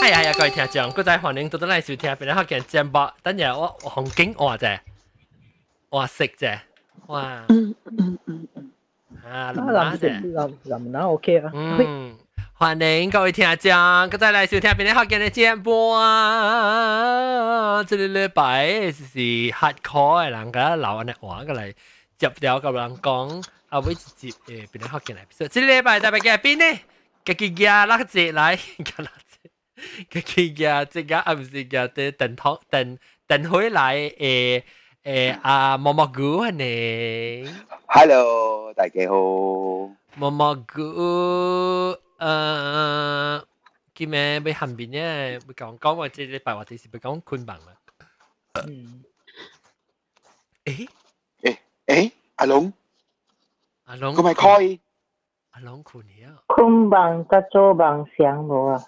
系啊系啊，各位听众，嗰阵欢迎到到嚟收听，边个见节目？等阵我红景话啫，话食啫，哇！嗯嗯嗯嗯，啊，那谂蓝色啫。蓝蓝蓝 OK 啊，嗯，欢迎各位听众，嗰阵嚟收听边个见嘅节目啊！这个礼拜是 hardcore 嘅人，个老安嘅话个嚟接了个人讲，啊，会接诶边个见嚟？所以这个礼拜特别嘅边呢？ cái cái à, gà lắc chết lại? Cái lắc chết cái cái gà cái gà à không phải gà để tận thọ tận tận hồi lại ê ê à mò mò gú hả nè? Hello đại gia hô mò mò gú ờ cái mẹ bị hàm biến nhé bị còn có mà chỉ để bài hoạt thì bị còn khuyên bằng mà ừ. ê? Ê ê à lúng có mày coi. 阿龙困了，昆棒甲左棒相无啊？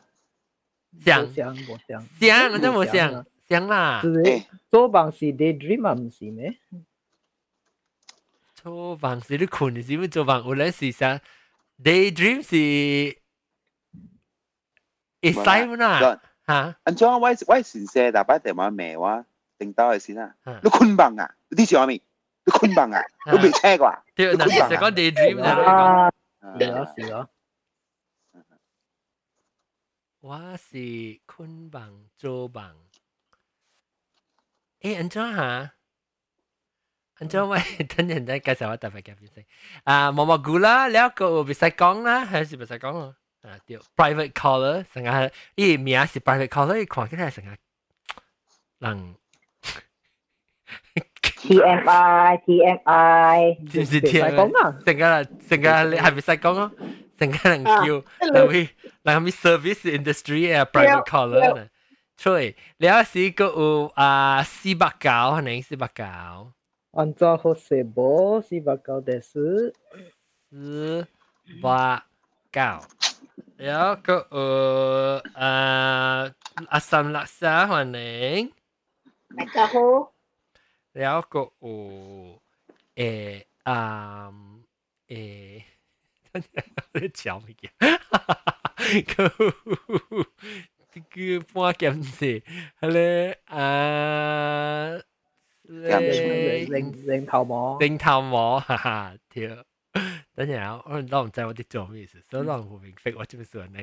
想冇想冇想，想，我真冇冇想想，想啦。是诶，左棒是 daydream 啊，唔是咩？做饭是你困是咪做饭？有阵时想 daydream 是会使唔啦？吓，安怎我我先生大把电话骂我，定到系先啊嗯！你坤棒啊？你知我未？你坤棒啊？你未听过啊？对，嗱，就讲 daydream 就 系讲，啊，是咯是咯，我是昆bằng 做饭。诶，安怎吓？安怎喂？等阵再介绍我特别嘅边先。啊，毛毛菇啦，了个别使讲啦，还是别使讲啊？啊，对，private caller 成日，伊名是 private caller，伊看起来成日人 TMI，TMI，知唔知 TMI？陣間啊，陣間你係咪使講啊？陣間能叫能咪能咪 service industry 啊，private collar 啊，對，你有時個有啊四百九係咪四百九？按照好四波四百九的是四百九，然後個有啊阿三六三係咪？大家好。Naoko o e um e 你笑乜嘢？佢佢半咸字，佢咧啊咧零零頭毛，零頭毛，哈哈，對。等陣我我唔知我哋做咩事，所以我唔明白我做咩事呢。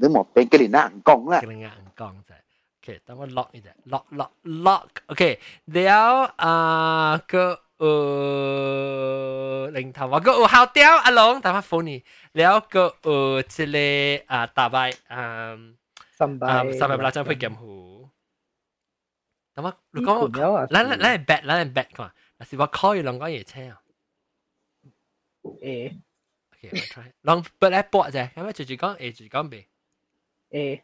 你莫俾佢哋硬講啦，佢哋硬講啫。Okay, 等我 lock 一点，lock lock lock。Okay，了啊个呃，零头我个有效掉阿龙，等我 phone 你，了个呃这里啊大白啊，三白啊三白不拉张会监护。等我，如果咱咱咱 bet 咱 bet 看，但是我 call 有两个嘢车啊。诶。Okay，我 try。long bet 来搏啫，咁样直接讲 A 直接讲 B。诶。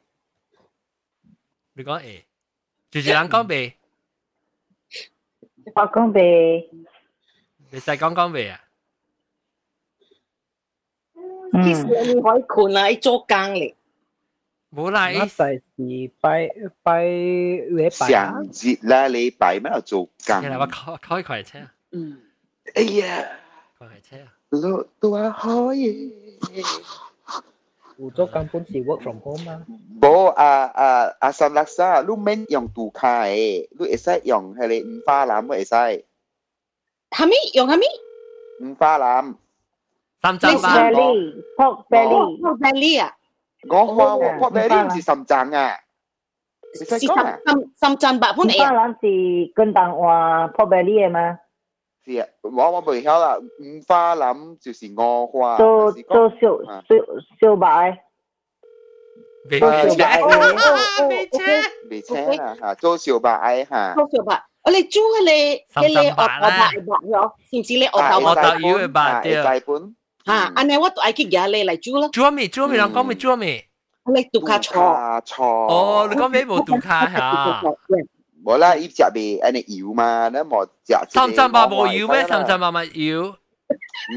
你讲 A จู่ๆ人讲 B 我讲袂，你使讲讲 B 啊嗯，其实你可以困啦，喺做工嚟。冇啦那就系拜拜礼拜啊上，节啦，礼拜咩又做工其？实我开开佢系车啊，嗯，哎呀，佢系车啊，都都话可以。 有做根本是 work from home 嘛，冇啊啊啊三六三，你免用杜卡诶，你会使用系你五花腩会使，系咪用系咪？五花腩。三针吧， belly pork belly，我 belly 啊，我话喎，我哋呢唔是深圳啊，你是深使讲啊？深深圳八般五嚟啊。花腩是跟当换 pork belly 嘅嘛？ 是啊，我我未晓啦，五花腩就是我花，做还是讲做小啊小小白，未做小车，白嘅，未车，未青啊吓，做小白吓，多少吧？我哋租你你你学学白白咗，是唔是你学啊头白我豆妖嘅吧对大本吓？安尼我都爱去夹你嚟租咯，做咩做咩？人讲咩做咩？你读卡错。错哦，你讲咩冇杜卡吓？ 冇啦，依只味安尼油嘛，你冇食三针吧冇要咩？三针吧咪要，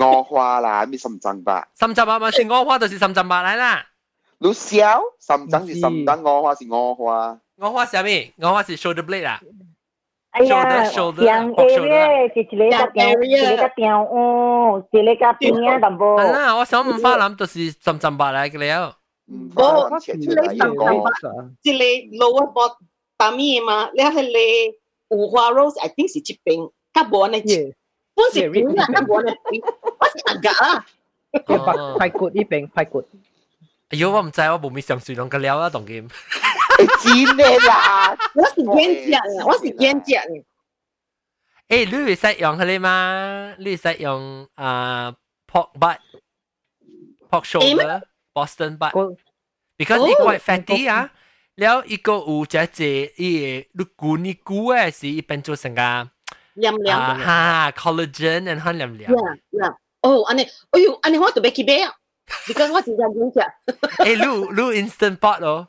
我花啦，咩深圳吧？三针吧咪是我花就是三针吧嚟啦。你笑，深圳是深圳，我花是我花，我花是咩？我花是 shoulder blade 啊。 哎呀， shoulder yang pork shoulder area 是一个甲中，一个甲中哦，一个甲边啊淡薄。系啦，我想五花腩就是浸浸白嚟嘅了。嗯，哦反正切出你来上一个即系 lower bot 打咩嘛？你系你五花 rose，I think 是一边，甲无呢，耶，本是边啊，甲无呢边，我是客家啦。耶排排骨呢边排骨，哎呦，我唔知，我冇咩上水两个了啊，当剑。诶煎嘅啦，我是演只嘅，我是演只嘅。诶，你会使用佢哋吗？你会使用啊 pork butt、pork shoulder、Boston butt。个 because 哦 it quite fatty 啊。 了伊个有只只伊诶，你估你估诶是一般做成个凉凉哈，collagen and 很凉凉。Yeah yeah。哦，安尼，哎呦，安尼我特别去买啊，because 我真正唔食。诶，你你 instant pot 咯？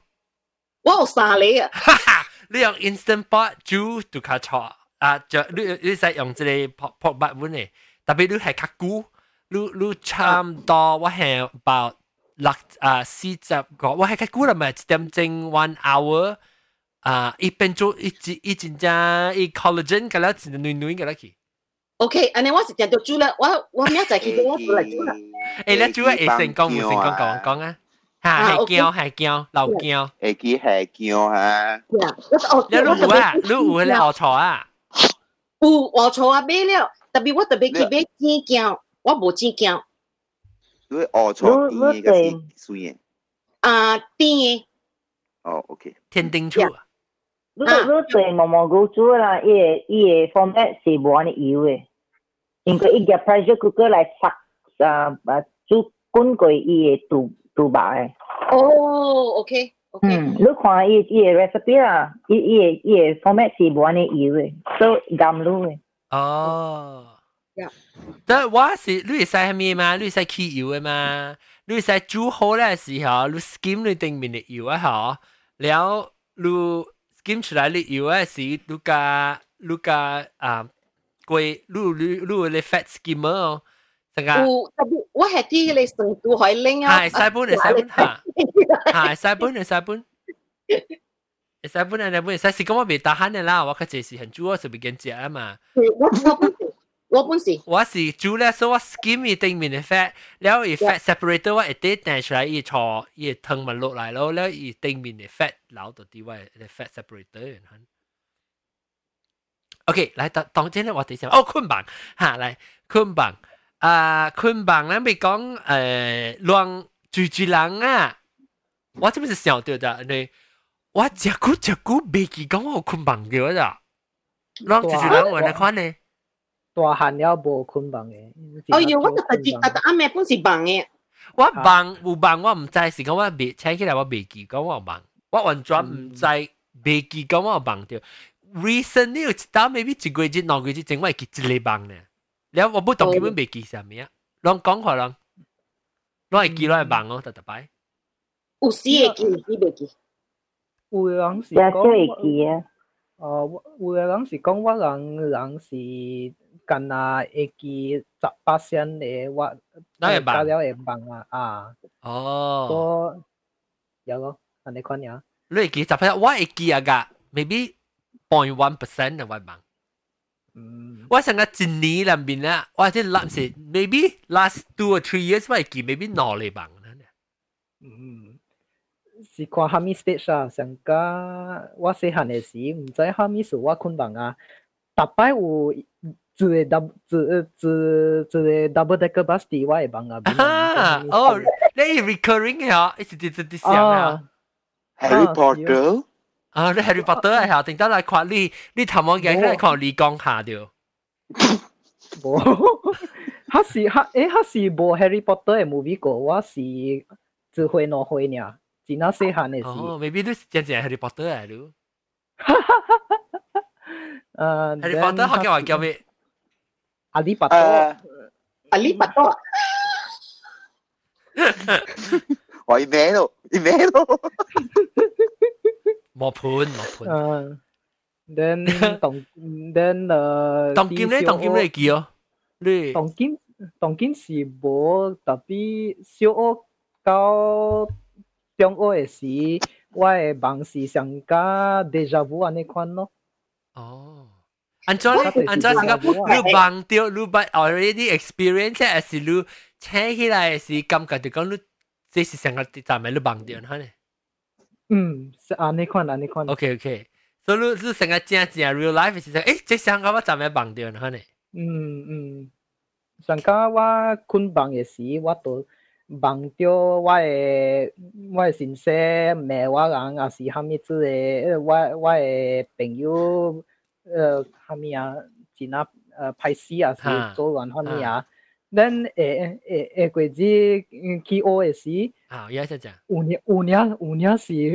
我有三粒啊。哈哈，你用 instant pot 煮杜卡炒啊，就你你使用即个 pot pot 八碗诶，特别你系较久，你你差唔多我系 about。六啊四十个，我系较久啦嘛，一点钟 one hour 啊，一边做一一一阵间一 collagen 嘅啦，一暖暖嘅啦去。 OK，ane, 我是点到煮啦，我我明仔去我煮嚟煮啦。诶，你煮嘅成功冇成功讲讲啊？吓啊系，OK 姜系姜老姜，诶几系叫吓， Yeah，我哦，你卤糊啊，卤糊你学错啊？有我错啊买了，特别我特别去买煎饺，我冇煎饺， 你学错啲嘅是水嘅，啊甜嘅，哦，OK，天丁醋啊！你你对毛毛菇煮啦，伊个伊个 format 是无安尼油嘅，因为伊个 pressure cooker 来杀啊啊煮滚过伊个肚肚白嘅。哦，OK OK，嗯，你看伊伊个 recipe 啦，伊伊个伊个 format 是无安尼油嘅，所以甘露嘅。哦 得我是你會使蝦米嘛？你會使起油嘅嘛？你會使煮好咧時候，你 skim 你頂面嘅油啊嗬，然後你 skim 出來啲油啊是你加你加啊貴，你你你嘅 fat skimmer 哦，成個。有，特別我係啲嘅你成都海拎啊。係西本嘅西本嚇，係西本嘅西本。西本嘅西本，西是咁我未得閒嘅啦，我嘅就是很主要是未見食啊嘛。我我。我本事，我是煮咧，所以我 skim 伊顶面嘅 fat，然后伊 fat separator 我一啲弹出来，伊错伊汤咪落来咯，然后伊顶面嘅 fat 留到啲位嘅 fat separator 然后。OK，来当当真咧，我哋先哦，捆绑吓，嚟捆绑啊，捆绑咧咪讲诶乱住住人啊，我这边是想到的，你我食久食久未记讲我有捆绑嘅咋，乱住住人我哪款呢？ 大汉了无捆绑嘅。哎呦，我特别啊，阿咩本事棒嘅，我忙有忙，我唔知是讲我未请起来，我未记讲我有忙，我完全唔知未记讲我有忙掉。Recently 有一单 maybe 一个月、两个月前，我会记一个忙呢。然后我不当基本未记啥物啊，拢讲下拢，拢会记拢会忙哦，特特摆。有时会记，有时袂记。有嘅人是也少会讲，记啊。哦，有嘅人是讲我人人是 干那会记十八仙嘅，我哪会忙加了会忙啊啊，哦，个有咯，安尼款样。你会记十 percent，我会记啊个，maybe point one percent 嘅我忙。嗯，我成个一年里面咧，我即系 last 是 maybe last two or three years 我会记 maybe 两嚟忙。嗯，是看虾米 stage 啊，上加我细汉嘅时，唔知虾米事我困忙啊，逐摆有 一个 double 一一一个 double decker bus 伫我会忙啊。啊，哦，你 recurring 嘅，一直直直直想啊。 Harry Potter，啊，你 Harry Potter 系下，定得嚟看你，你头毛嘅嚟看你讲下掉。无，迄是迄诶，迄是无 Harry Potter 嘅 movie 过，我是一岁两岁尔，真系细汉嘅哦时。 ，maybe 你真正 Harry Potter 嚟咯。诶 Harry Potter 学嘅话叫咩？ 阿里巴多，诶，阿里巴多，我一咩咯，一咩咯，冇盘冇盘。诶，then 当 then 诶，当剑咧，当剑你记哦。你当剑当剑是无特别小学到中学嘅时，我嘅忙是上加 deja vu 安尼款咯。哦， 按照你按照是个你忘掉，你把 already experience 系是你请起来是感觉就讲你这是成个站咪你忘掉吓呢？嗯，是啊，你看啊，你看。 OK OK，所以你你成个正正 real life 是诶，这成个我站咪忘掉吓呢？嗯嗯，上家我困房嘅时，我都忘掉我嘅我嘅先生骂我人，也是虾米子嘅，我我嘅朋友， 呃，虾米啊，真啊，呃，歹死啊，是做乱虾米啊。咱诶诶诶过节去学嘅时，啊，而家就讲，有年有年有年是，伊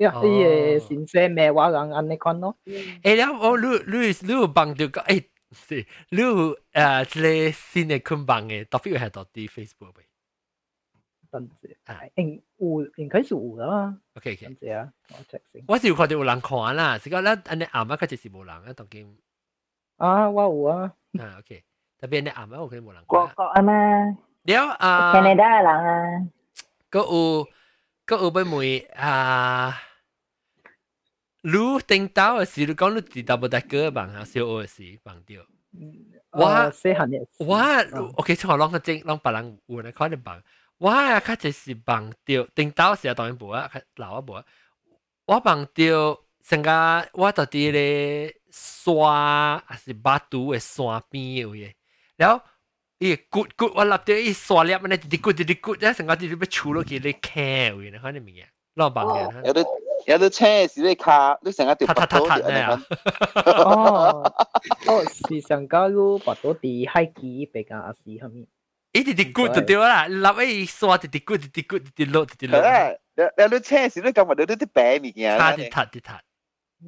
嘅先生骂我人安尼款咯。诶，然后我你你你有忘掉个诶，是你有诶即个新嘅捆绑嘅 topic 系到啲 Facebook 呗？ 等阵，应有应该是有啦。 OK OK，等阵啊，我 check 先。我是有看到有人看啦，是讲咱安尼暗啊，佢就是无人啊，当今啊，我有啊。啊 OK，特别你暗啊，我可能无人国看。国啊嘛了啊， ，Canada 嘅人啊，个有个有要问啊，你顶到嘅时，你讲你知道冇大哥忙啊，小学嘅时忙掉。我细汉嘅时。我 OK，像我啷个正啷别人有呢可能忙， 我啊，确实是忘吊，顶到时啊，当然无啊，老啊无啊。我忘吊，剩下我到底咧山还是百度的山边有耶？然后伊骨骨，我落掉伊山裂，咩滴骨滴滴骨，然后剩下滴滴要出落去咧砍有耶？看你咩啊？老忘掉。有的有的车是咧卡，你剩下掉八度的啊？哦 哦，是上加入八度的海基，别讲阿是后面？米？伊啲啲骨就掉啦，立伊沙啲啲骨啲骨啲落啲落，系有有啲车时你咁话你啲白物件塔啲塔啲塔。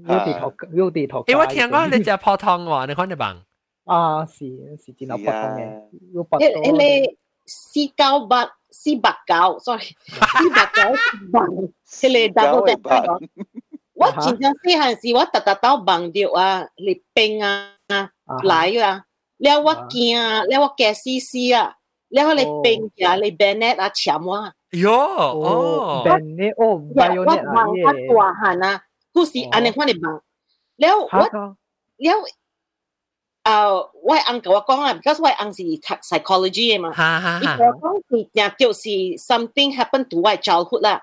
有啲头有啲头。诶，我听讲你食泡汤喎，你可能忙。啊，是是真系泡汤嘅，有把到。诶诶，四九八四八九，sorry，四八九忙，迄个 double deck 我真正细汉时，我特特到忙着啊，嚟冰啊嚟啊，了我惊，了我惊死死啊， 了我嚟冰呀，嚟 bayonet 啊抢我。哟，哦，bayonet 哦，bayonet 啊，我忙我大汉啊。故事安尼款嚟忙，了我了啊，我翁甲我讲啊，because 我翁是读 psychology 嘅嘛，伊讲讲是若就是 something happen to 我 childhood 啦，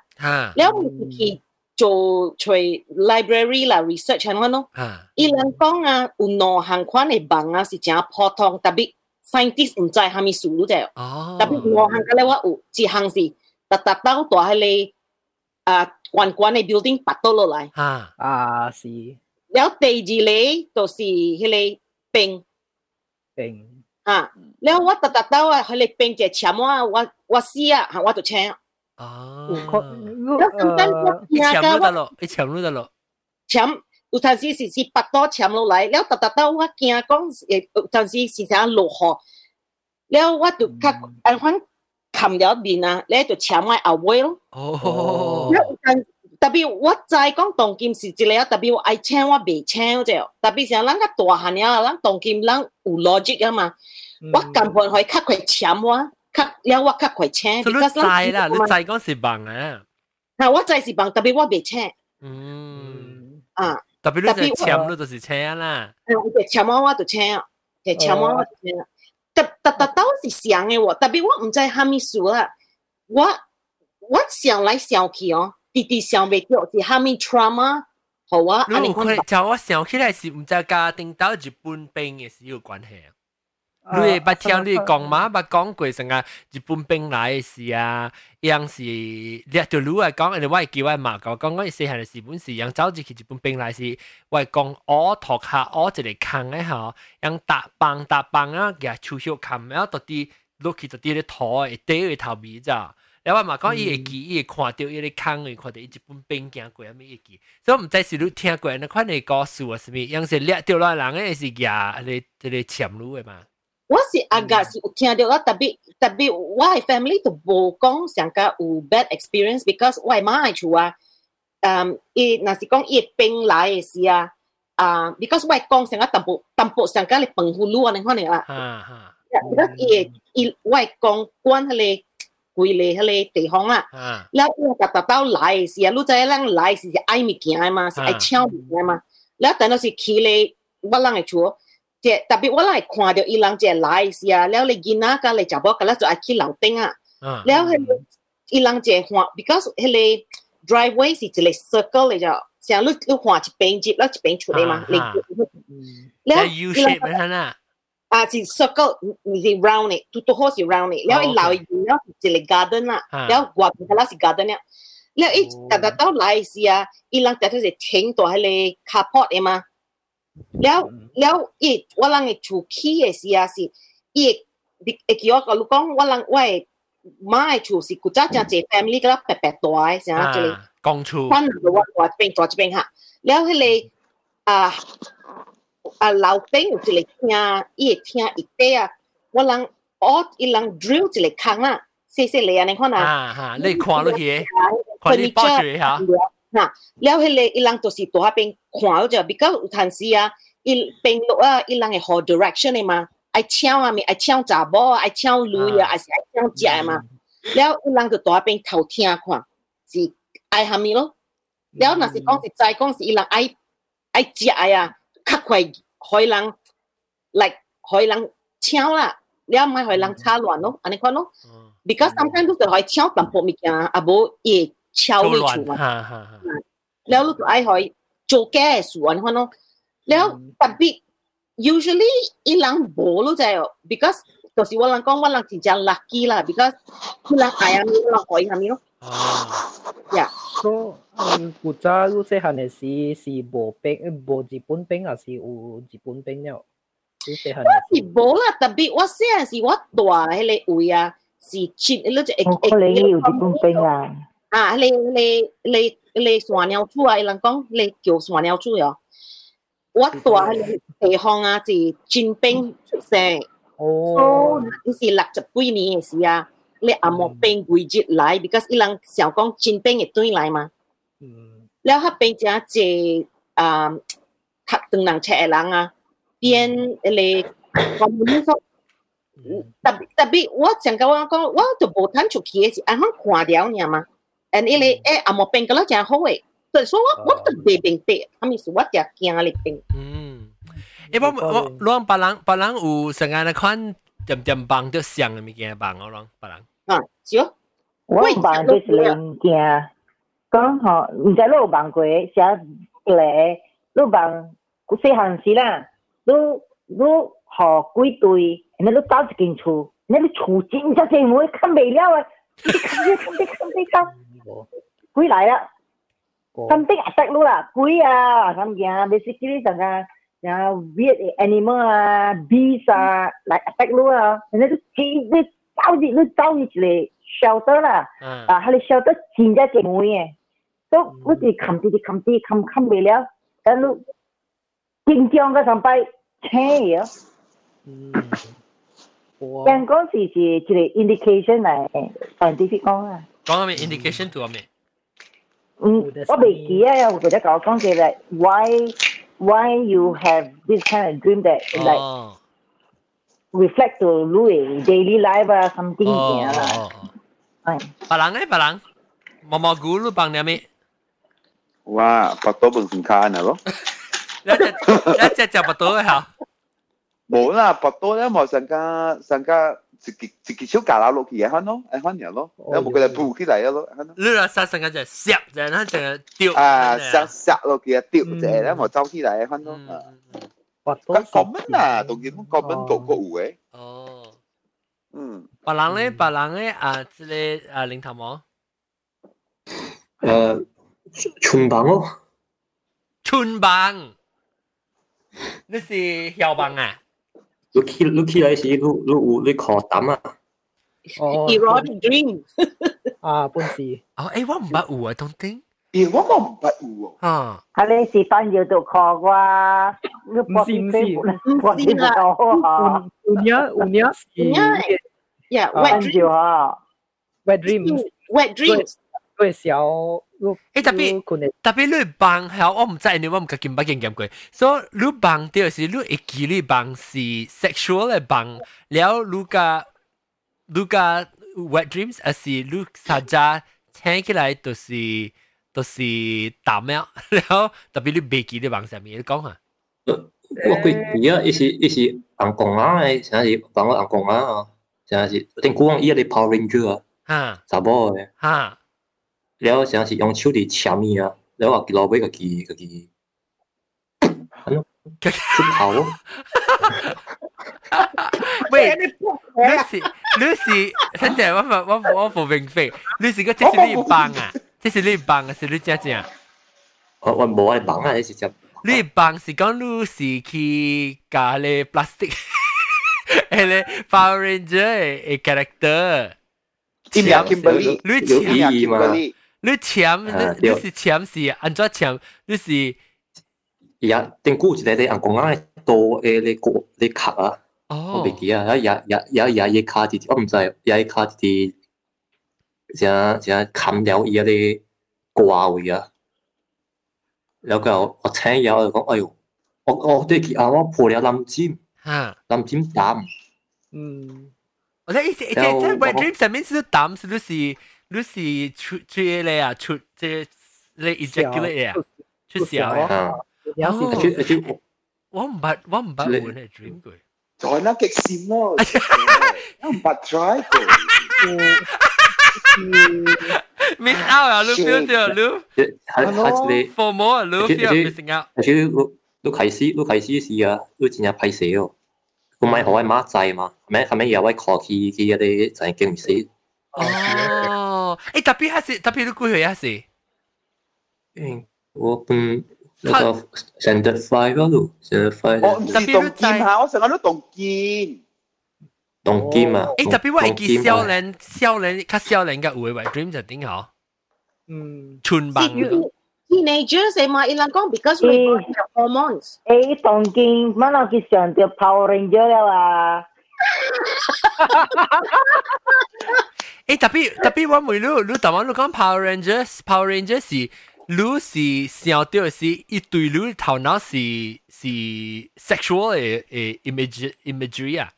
了我去做做 library 啦 research 安款咯，伊人讲啊，有两项款嘅忙啊是真普通，特别 scientist 唔知系咪数啫，特别两项嘅咧我有一项是特特到大迄个啊。关关嘅 building 拔到落嚟，啊啊是。แล้ว第二咧就是迄个冰冰啊，แล้ว我特特到啊，迄个冰就签我，我我死啊，我就签。哦，แล้ว阵间我签咗得咯，你签咗得咯。签 有阵时是是腹肚潜落来，了，达达到我惊讲，诶，有阵时是啥落雨，了我就较安反冚了面啊，咧就潜我后尾咯。哦，特别我知讲当今是一个，特别我爱请我未请者，特别是咱个大汉了，咱当今咱有逻辑啊嘛，我根本可以较快潜我，较了我较快请。所以你知啦，你知嗰是忙啊。啊，我知是忙，特别我未请。嗯。啊。特别你抢你就是抢啦。我抢我我就抢，就抢我我就抢。特特特都是想嘅喎，特别我唔知虾米数啦，我我想来想去哦，直直想袂到是虾米 trauma，好啊，安尼看。就我想起来是唔知家庭到日本兵嘅是有关系啊。 你会捌听你讲嘛捌讲过啥啊日本兵来诶时啊央是掠着你来讲因为我会记我诶妈讲讲我诶细汉诶时本是用走入去日本兵来时我会讲哦拖下哦一个坑诶吼用踏板踏板啊举手迄空啊都底落去都底咧土诶会缀伊头边走然后嘛讲伊会记伊会看着伊咧坑诶看着伊日本兵行过啊毋伊会记。所以毋知是你听过安尼款诶故事啊啥物央是掠着阮人诶是举迄个即个潜入诶嘛。我是阿家是有听到啦，特别特别我系 family 都无讲上加有 bad experience，because 我系妈系厝啊，嗯，伊若是讲伊病来嘅时啊，啊，because 我系讲上加淡薄淡薄上加你病呼噜啊，你看你啦，啊，because 伊伊我系讲关迄个规个迄个地方啦，然后我特特到来嘅时啊，你知影咱来是爱物件嘛，是爱抢物件嘛，然后等到是去咧。 我人会做， 这特别我来看到伊人这来是啊，了来囡仔个来食包，个啦就爱去楼顶啊。了迄伊人这看，because 迄个 driveway 是一个 circle 嚟就，像你你看一边接，了一边出来嘛，你。了 U shape 咩啊？啊，是 circle，你是 round 嘅，都都好是 round 嘅。了伊楼伊了一个 garden 啊，了外边个啦是 garden 啊。了伊达达到来是啊，伊人达达是停到迄个 carport 嘅嘛。 แล้วแล้วอีกว่าลังอีถูกขี้เสียสิอีกอีกยอกลูกก้องว่าลังว่าไม่ถูกสิกูจ้าจังเจแฟมิลี่ก็รับแปดแปดตัวใช่ไหมเจเลยกองชูท่านหรือว่าตัวจะเป็นตัวจะเป็นฮะแล้วให้เลยอ่าอ่าเราเป็นอยู่เจเลยที่อีกที่อีกเตียว่าลังออดอีลังดริลเจเลยครั้งอะเสียเสียเลยอันนี้ข้อนั้อ่าฮะเลยความรู้ที่คนที่ป้อชื่อฮะ 那了后嘞伊人都是在那边看就比较有叹息啊伊边路啊伊人诶好 direction 的嘛爱抢啊咪爱抢查某啊爱抢女友还是爱抢食的嘛了伊人就在那边偷听看是爱虾米咯了后那是讲是在讲，是伊人爱爱食啊较快海以让来可以让啦了要买回来擦卵咯安尼看咯 because sometimes the right child bump meeting 啊啊无伊抢你厝嘛。แล้วลูกไอ้可以做แก้ส่วน看咯。แล้ว特别 usually 伊人无咯就系 because 就是我人讲我人真正 lucky 啦，because 伊人爱下面，我人可以下面咯。呀，所以古早有细汉嘅时是无兵，无日本兵，还是有日本兵了？我是无啦，特别我细汉时我大迄个位啊，是切嗰只诶诶，你有日本兵啊？啊，你你你你山鸟厝啊，人讲你叫山鸟厝哟。我大迄个地方啊，是军兵出生。哦，你是六十几年嘅时啊。你阿莫兵季节来，because 伊人想讲真兵会对来嘛。แล้วถ้าเป็นจะเจอ่าทักตึงหนังแฉลังอ่ะเปียนเลยคว 啊，你你你你山尿住啊，伊人讲你叫山尿住哟。我住喺地方啊，是金兵出生。哦，你是六十几年嘅事啊，你阿莫变规日来，because 伊人想讲金兵嘅对来嘛。嗯。然后边只只啊，他等人车人啊，变你我唔能嗯。特别特别，我想讲我讲，我都无摊出去嘅事，俺看掉你嘛。and ele ừ. e eh, a mo peng kala cha hoi so so what what ờ. the be peng te? Ami so what ya kiang ali peng mm e ba luang pa lang pa lang u sang an khan chậm bằng cho sang mi kia à, bằng luang pa lang à chiếu Wang bang tu selain kia. Kong ho, nda lo bang kue, xia le, lo bang, ku se han si la, lo, lo ho kui tui, na lo tao jikin chu, na lo chu jin, cha se mui kan bei liao a, kan bei kan bei kan bei kan quý lại á. Phân tích attack luôn là quý à làm à, à, à. gì à basically là là à, viết animal à bees à lại attack luôn à. Nên tôi cái biết tao gì nó tao gì chỉ shelter là. À. Hay là shelter chính ra cái mũi à tôi tôi chỉ cầm thì cầm thì cầm cầm về rồi cái lúc kinh doanh cái sản phẩm thế à Wow. Đang có gì chỉ chỉ indication này scientific con à. 讲咩 indication 做咩？嗯，我未记啊，我记得讲讲嘅系 why why you have this kind of dream that like。Oh. reflect to Louis daily life ah something oh, ya lah. Oh, oh. Barang eh barang. Mama guru bang ni ambil. Wah, pato pun singkat na lo. 一只一只就拔到吓。冇啦，拔到咧冇上加上加 自己自己小架落去嘅，看咯，诶看嘢咯，有冇佢哋铺起嚟咯，看咯。你话杀上加就摄，就系净系丢。啊，摄摄落去啊，丢就系咧冇走起嚟，看咯。咁 common 啊，当然 common 个个有诶。哦。嗯。别人咧，别人咧啊，即个啊领头毛。诶，春棒咯。春棒。你是小棒啊？ 你起你起来时，你你有你靠胆啊？哦。Erotic dream。啊，本事。哦，诶，我唔捌有啊，don't think。咦，我冇唔捌有喎。啊。系你是翻要度靠啩？唔是唔是，唔是啦。有年有年是。Yeah, wet dream 哈。Wet dreams。Wet dreams。对小。 诶，特别特别你帮，系我唔知你，我唔敢见，唔敢见过。所以你帮，第二是你一记你帮是 sexual 嘅帮，了你个你个 wet dreams，而是你大家听起来就是就是打喵，然后特别你未记你帮上面，你讲下。我贵你啊，一时一时阿公啊，成日帮我办公啊，成日是顶古王伊个 power ranger 啊，然后成日是用手嚟签伊啊，然后落尾个机个机，出头。喂，Lucy Lucy，真系我我我我明白，Lucy 个这是你帮啊，这是你帮啊，是你姐姐。我我冇系帮啊，你是只。你帮是讲 Lucy 去加咧 plastic，诶咧 Power Ranger 嘅 character。签，Kimberly，你签， 你签，你你是你是安你签？你是也顶古一个的按公安多诶，你过你卡啊？我未记啊，也也也也也卡滴，我毋知也卡滴，啥啥砍了伊啊咧挂位啊。然后我听以后讲，哎哟，我我对佢啊，我破了蓝尖，蓝尖胆。嗯，我即系即系即系 dream，上面是胆，是不是？你是出出嚟啊，出即你 ejaculate 啊，出小啊。有时而且我唔系我唔系换系 dream 佢，在那极闪咯，我唔系 try 佢。miss out 啊，你 feel 到你，系系你 for more 你 feel missing out。而且你你开始你开始时啊，你真系歹势哦。我咪好系马仔嘛，咪系咪有位 call 佢佢嗰啲就系经死。哦， 诶特别系是特别你几岁啊是？嗯，我本。那个 standard five 嗰度，standard five。我唔是动剑吓，我成日都动剑。动剑啊！诶，特别我系见少年，少年，较少年嘅会为 dream 就点好？嗯，全班。Teenagers 系嘛？伊人讲 because we have hormones。诶，动剑乜落去上条 Power Ranger 了啊！ 诶，特别特别我问你，你头先你讲 Power Rangers，Power Rangers 是。你是想到是一对你头脑是是 sexual 嘅诶 image imagery 啊？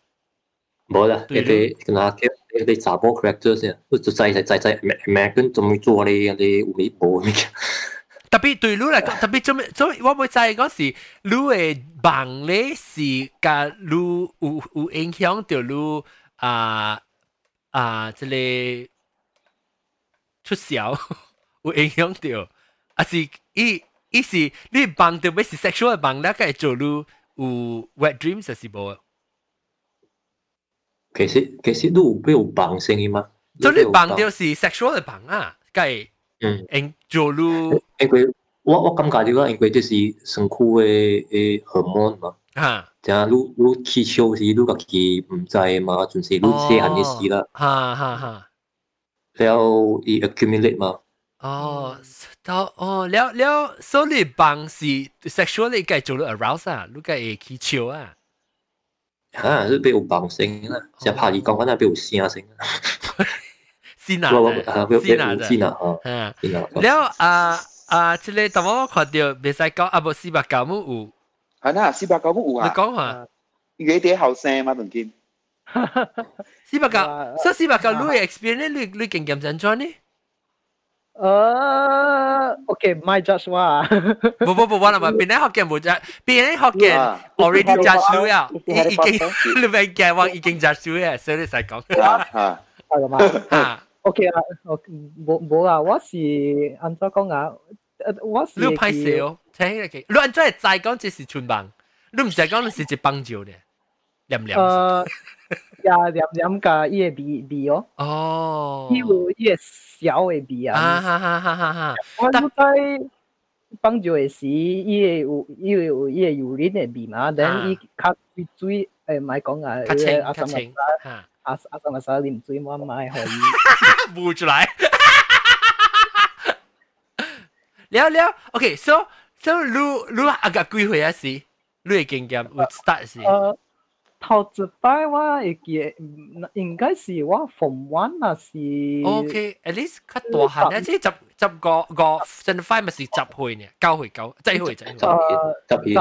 冇啦，你哋嗱嘅你哋查波 character 先，就在在在在 American 做咩做你你微博咩？特别对你嚟讲，特别做咩做？我会在嗰时，你嘅帮咧是甲你有有影响到你啊 啊，这里出小 有影响到，啊是一一是你放的，不是 sexual 帮那个走路有 wet dreams 是不？其实其实都不有放声音吗？做你放掉是 sexual 的放啊，该嗯，走路因为我我感觉这个因为就是身躯的的荷尔蒙嘛。啊，就係你你起笑時，你個己唔知嘛，就是你細漢嘅事啦。哈哈哈。然後伊 accumulate 嘛。哦。到哦，了了，所以幫是 sexual 你計做到 arouse 啊，你計會起笑啊。嚇，你俾有幫聲啦，就怕你講緊係俾有聲聲。先啊，先啊，先啊，哦，先啊。了啊啊，即個當我看到別使講啊，無四百九母有。系啦，四百九母有啊。你讲下。佢哋后生嘛，同见。四百九，所以四百九你 experience 你你经验怎样呢？Uh, okay, my judge ว่า不不不，我谂话边啲学嘅冇 judge，边啲学嘅 already judge 咗呀，已已经你咪嘅话已经 judge 咗呀，所以你使讲。啊，系嘛？啊，OK 啊，我冇冇啊，我是按照讲啊，我是你拍摄哦， 听你嘅，你按照系再讲这是全帮，你唔使讲你是只帮助嘅，黏黏。诶。呀，黏黏甲伊个味味哦。哦。伊有伊个小个味啊。啊哈哈哈哈哈。我在放酒诶时，伊个有伊个有伊个油淋个味嘛，等伊较水诶，唔系讲啊，较清较清。阿阿三个三啉水，我唔系可以。补出来。了了，OK，so so 你你阿个几岁啊？是你嘅经验会 start 是？头一摆我会记，应该是我 form one 啊是。OK，at least 较大汉啊，即系十十个个 sen five 咪是十岁呢，九岁九，即系岁即系岁。十十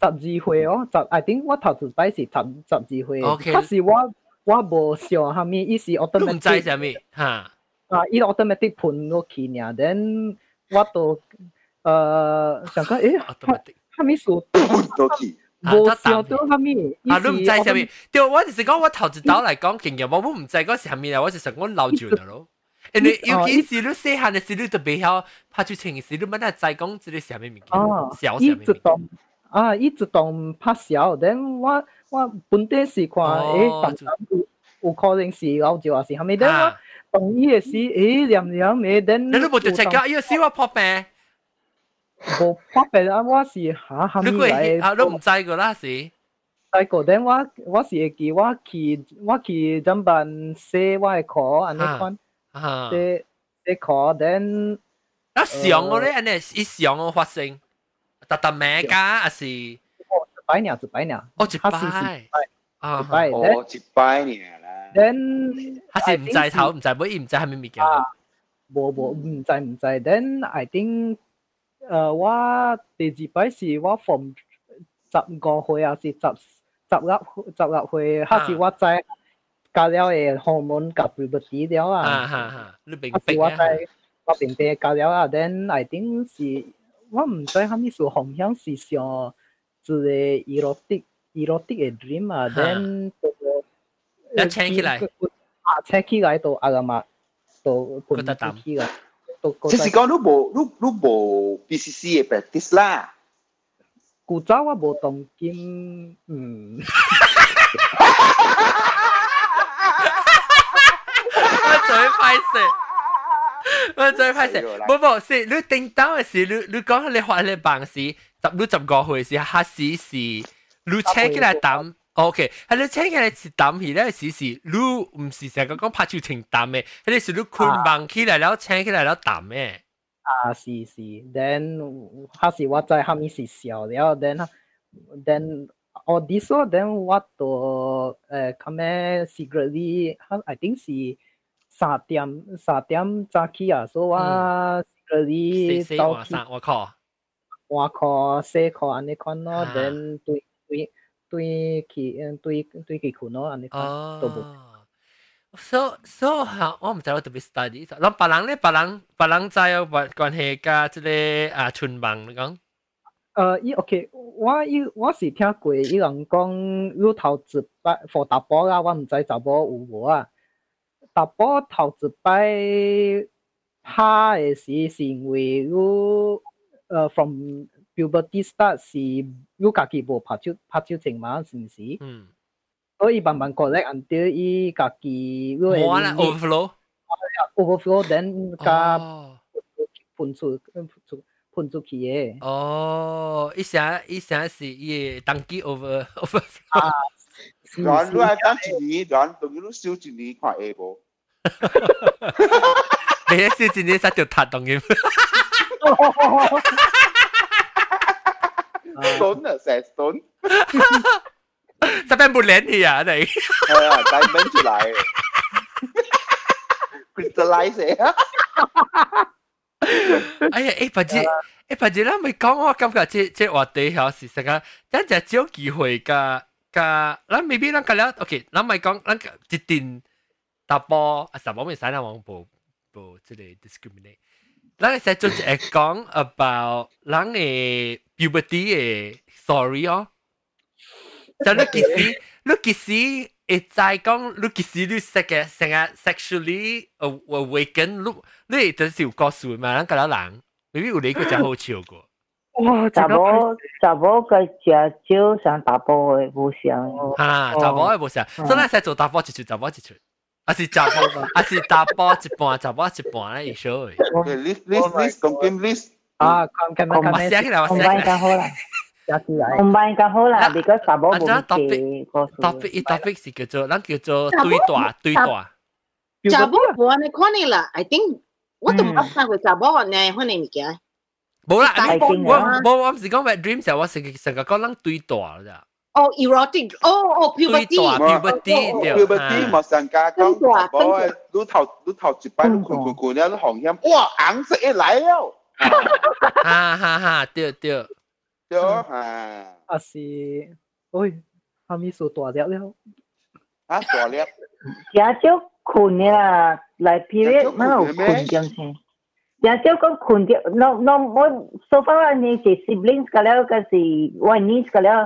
十二岁哦，十 I think 我头一摆是十十二岁。OK，可是我我无想虾米，伊是 automatic。唔知系咩吓？啊，伊 automatic 喷落去呢，then 我都 诶想讲，诶，虾米数喷落去。 无想到虾米，啊，你唔知啥物？对，我就是讲我头一刀嚟讲经验，我我唔知嗰是虾米啦，我就成我留住啦咯。因为尤其是你细汉嘅时，你特别晓拍出情嘅时，你乜都知讲这个是虾米物件，小啥物物件。啊，一直当拍小，等我我本地是看，诶，当当有有可能是老赵啊，是虾米？等我当伊嘅时，诶，念念嘅，等。你都冇就 check 㗎，伊个时我拍咩？ 冇发病啊！我是下下面嚟，啊都唔知个啦是。细个等我我是会记我去我去怎办写我嘅课安尼款，写写课等。啊上个咧安尼一上个发生，特特咩㗎？还是？哦，一摆呢，一摆呢。哦，一摆。啊，一摆。哦，一摆呢啦。等。还是唔知头，唔知尾，唔知系咪物件。冇冇唔知唔知，then I think。 誒，我第二擺是我 from 十五歲啊，是十十六十六歲，還是我在加了誒荷爾蒙甲佢不治療啊？啊哈哈，你？我在我病病加了啊，then I think 是我唔知係咪是方向是上一個 erotic erotic 嘅 dream 啊，then 一請起來，啊請起來到阿個嘛，到半得起來。即是讲你无你你无 BCC 嘅 practice 啦。古早我无动金，嗯。我最歹势，我最歹势。唔唔，是你叮当嘅时，你你讲你学你办事，十你十个岁时，下时是你请起来担。 OK，係你請嘅係抌起咧，時時你唔是成日講拍照情抌嘅，係你是你捆綁起來了，請起來了抌嘅。啊，是是，then 佢是我在下面是笑，然後 then then all this or then 我到誒，佢咩 secretly，佢 I think 是三點三點早起啊，所以我 secretly 早起。我靠，我靠，四靠安尼款咯，then 對對。对佢对对佢困咯，安尼都冇。所所吓，我唔知我特别 study。咁别人咧，别人别人知有关关系㗎，即个啊春梦你讲。诶，伊 OK，我伊我是听过伊人讲，有头一摆for 大波啊，我唔知查某有无啊。大波头一摆拍嘅时是因为有诶 from puberty start 是有家己无拍手拍手情嘛，是毋是？嗯。所以慢慢 collect until 伊家己有冇啦 overflow。overflow then 加喷出喷出喷出去嘅。哦，一下一下是伊当机 over over。啊。然你系等一年，然等于少一年看下无。你少一年实就塌当 然。stone 啊，成 stone，十分半靓气啊你，系啊，大蚊出嚟，crystallize 啊，哎呀，诶，或者诶，或者啦，咪讲我感觉即即话题系事实啊，真系只有机会㗎㗎，咱未必咱㗎了，OK，咱咪讲咱一定打波啊，什么咪使咱往部部即系 discriminate。 咱会使做一个讲 about 咱嘅 puberty 嘅 story 哦。就你其实你其实会知讲，你其实你成个成个 sexually awaken，你你就是有故事嘛？咱个人，maybe 有你个真好笑过。哇！查某查某个食少想打波嘅，无想。啊，查某嘅无想，所以咱使做打波一出，查某一出。 啊是十啊是打波一半，十波一半咧，意思。list list list 讲紧 list 啊，咁咁咁写起来，我写起来。好啦。combine 更好啦，because 十波冇嘅。topic 一 topic 是叫做，咱叫做对大对大。十波冇安尼看你啦，I think 我都唔捌过十波安尼看你物件。冇啦，我我我唔是讲 wet dream 时，我成成个讲咱对大咋。 Oh, erotic. Oh, oh, puberty. puberty เดี๋ยว puberty หมอสังกาก็เพราะว่ารู้เท่ารู้เท่าจิบไปรู้คุณคุณคุณเนี่รู้ของเฮียมว้าอังเสียไหลแล้วฮ่าฮ่าฮ่าเดี๋ยวเดี๋ยวเดี๋ยวฮ่าอะสิโอ้ยเขามีสู่ตัวแล้วแล้วฮะตัวแล้วยาเจ้าคุณเนี่ยหลายพีเรียดมากคุณจังใช่ยาเจ้าก็คุณเดียวน้องน้องมดโซฟาเนี่สิ siblings กันแล้วก็สิวันนี้กันแล้ว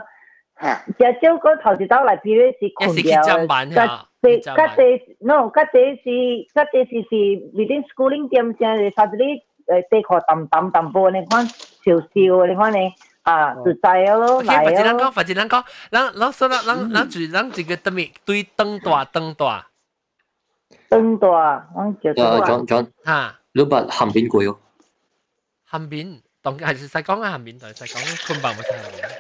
只少个头一刀来，比如是困掉，甲这甲这，no，甲这是甲这是是 within schooling 点先，啥子哩诶地壳淡淡淡薄，你看少少，你看你啊，就知咯，来咯。或者咱讲，或者咱讲，咱咱说咱咱咱就咱这个对面对灯大灯大。灯大，我叫做。John John，吓，你把咸边过哟？咸边，当系是细讲嘅咸边，但系细讲昆白冇系咸边。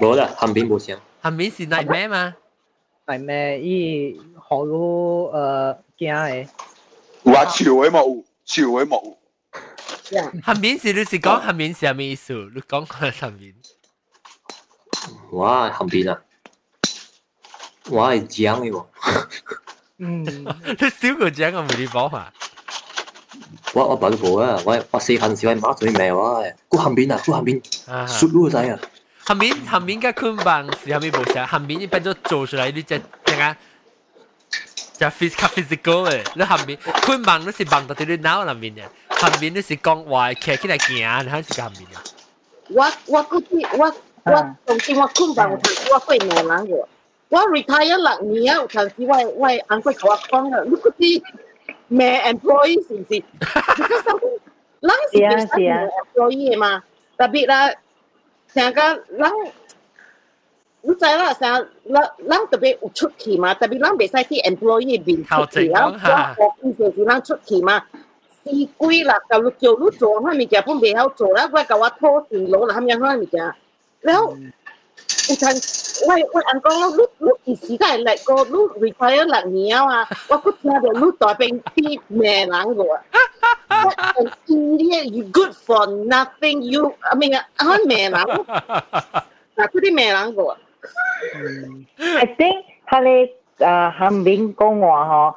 冇啦，咸片冇声。咸片是 nightmare 嘛？nightmare 伊好诶惊诶。有啊，笑诶冇，笑诶冇。咸片是你是讲咸片是咩意思？你讲下咸片。哇，咸片啊！我系讲嘅喎。嗯，你少个讲我冇你讲下。我我白个啊！我我四行时我马嘴咩话？个咸片啊，个咸片，熟咗仔啊！ 下面下面嘅捆绑是下面冇写，下面一般都做出来你只点解？就 physical physical 嘅，你下面捆绑你是绑到你脑入面嘅，下面你是讲话企起来行，你系是下面嘅。我我估计我我总之我捆绑有阵时我会骂人嘅，我 retire 六年啊，有阵时我我安过同我讲嘅，你嗰啲骂 employee 是唔是？人是唔是 employee 嘛？特别啦。 成个人，你知啦，成人人特别有出去嘛，特别人袂使去 employee 面出去啊，我意思是人出去嘛，死鬼啦，就你叫你做乜物件本袂晓做啦，我甲我拖tiền攞啦，咁样乜物件，然后有阵我我人讲咯，你你而时间嚟个，你 retire 六年啊，我佢听到你代表啲咩人个。 What an idiot! You good for nothing. You, I mean, 啱咩人？嗱，嗰啲咩人个？I think 佢哋诶韩边讲话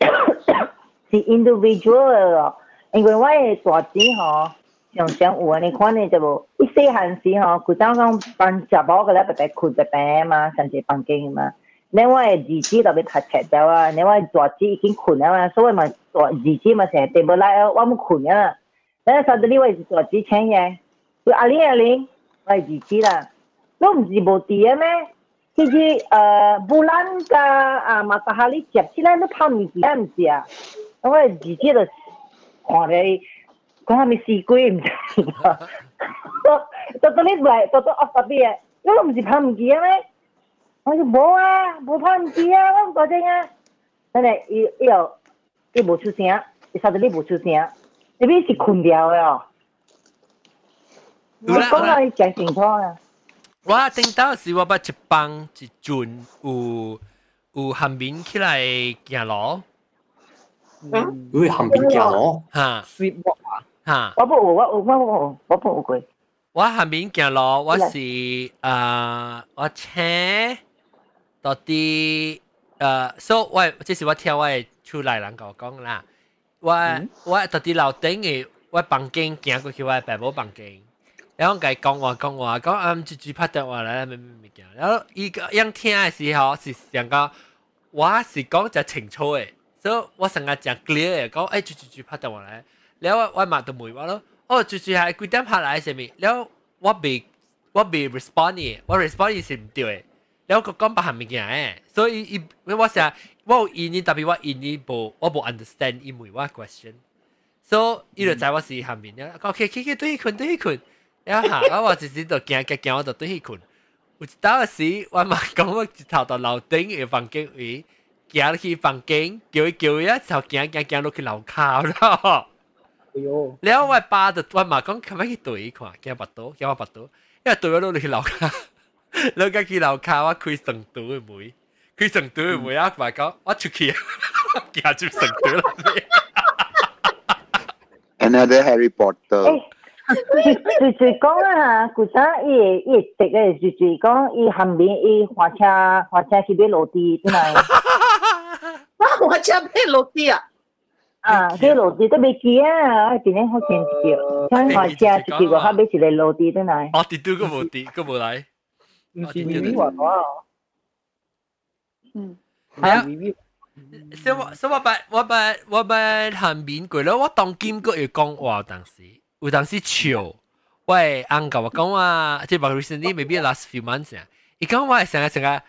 嗬，是 individual 咯。因为我嘅大姊嗬，常常有啊，你看呢就无，一细汉时嗬，佢当讲办食饱嘅咧，白白困白白嘛，上一房间嘛。 你我嘅儿子特别读册咗啊，你我大姊已经困啊嘛，所以咪。儿子嘛成日地冇拉，我冇困啊！等下实到呢位大子请嘢，佢阿玲阿玲，我系儿子啦，都唔是冇地啊咩？其实诶布兰加啊马达哈利接起来都怕唔住唔是啊？我系儿子就看你讲下咪死鬼唔知啊！到到呢嚟到到恶特啲嘢，都唔是怕唔住啊咩？ 我就冇啊，冇怕唔住啊，我唔讲真啊！真系要要。你无出声，你啥子你无出声，你边是困掉嘅哦。我讲下你讲清楚啊。我听到是我把一帮一阵有有韩面起来行路。嗯，会韩面行路。吓。Sweet walk 啊。吓。我冇我我我我冇有过。我韩面行路，我是诶我车 到底呃，所以我即是我聽我。出来人甲我講啦，我我到底樓頂嘅，我房间行過去我爸母房间，然後佢講話講話講啊，住住拍電話來咩咩咩讲，然後伊個樣聽嘅時候是想講，我是講就清楚嘅，所以我成日講 clear 嘅，講誒住住住拍電話來，然後我問到妹話咯，哦住住係幾點拍來係咪？然後我未我未 respond 嘅，我 respond 是唔對嘅。有個講白行物件誒，所以伊我想我有印尼，但係我印尼無我無 understand 伊每個 question，所以伊就知我是行面咧。OK，去去對去困對去困，然後我話自己就驚驚驚，我就對去困。有一當時我嘛講我一頭到樓頂個房間位，行去房間叫伊叫伊啊，就驚驚驚落去樓骹咯。然後我爸就我嘛講，可唔可以對伊看？驚巴肚，驚我巴肚，因為對我落去樓骹。你家幾樓卡我開成都嘅妹，開成都嘅妹啊！話講我出去，行住成都啦。Another Harry Potter。就就講啊，古早伊伊直嘅，就就講伊下面伊花車花車去買落地，對咪？啊，花車買落地啊！啊，啲落地都未記啊，今年好前幾日，像花車出去個，他買一個落地，對咪？哦，地都個無地，個無來。唔是微微滑滑哦。嗯，系啊。所以我所以我把我把我把韩面过咯，我当剑个要讲话，当时有当时笑，我 喂，啱教我讲话，即系话 recently maybe last few months 啊，伊讲我系成日成日。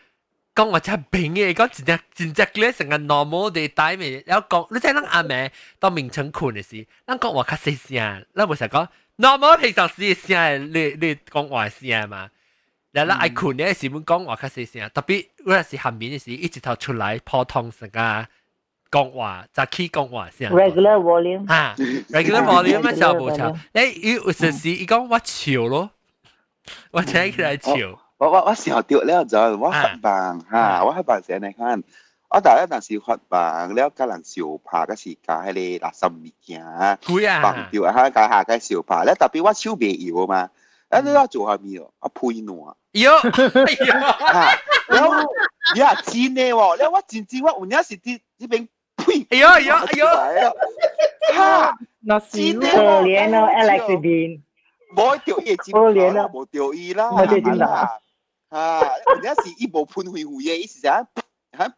讲我真平嘅，讲真只真只咧成个 normal 地带咪，然后讲你睇咱阿妹到眠床困嘅时，咱讲话较细声，咱唔成讲 normal 平常时嘅声，你你讲话声嘛， 然後我困咧是唔講話較細聲，特別我是下面是一直頭出來普通時間講話，再起講話先。regular volume 啊，regular volume 乜就冇錯。誒，有有時伊講我笑咯，我聽起來笑。我我我笑掉了就我發夢嚇，我發夢時你看，我大一陣時發夢了，甲人相拍嘅時間係咧垃圾物件，夢掉啊，甲下嘅相拍咧，特別我手袂搖嘛，啊你我做下面哦，啊配暖。Ah, yo. Yo. Ya, cine wo. Le wa cin cin wa unya si ti ti beng pui. Yo, yo, yo. Ha. Nó cine wo. Liền nó Alex Bean. Boy tiểu y cin. Ô liền nó. Boy tiểu y eh, la. Boy tiểu y eh, la. Ha, unya si i bo pun hui hu ye eh, i si sa. Ha.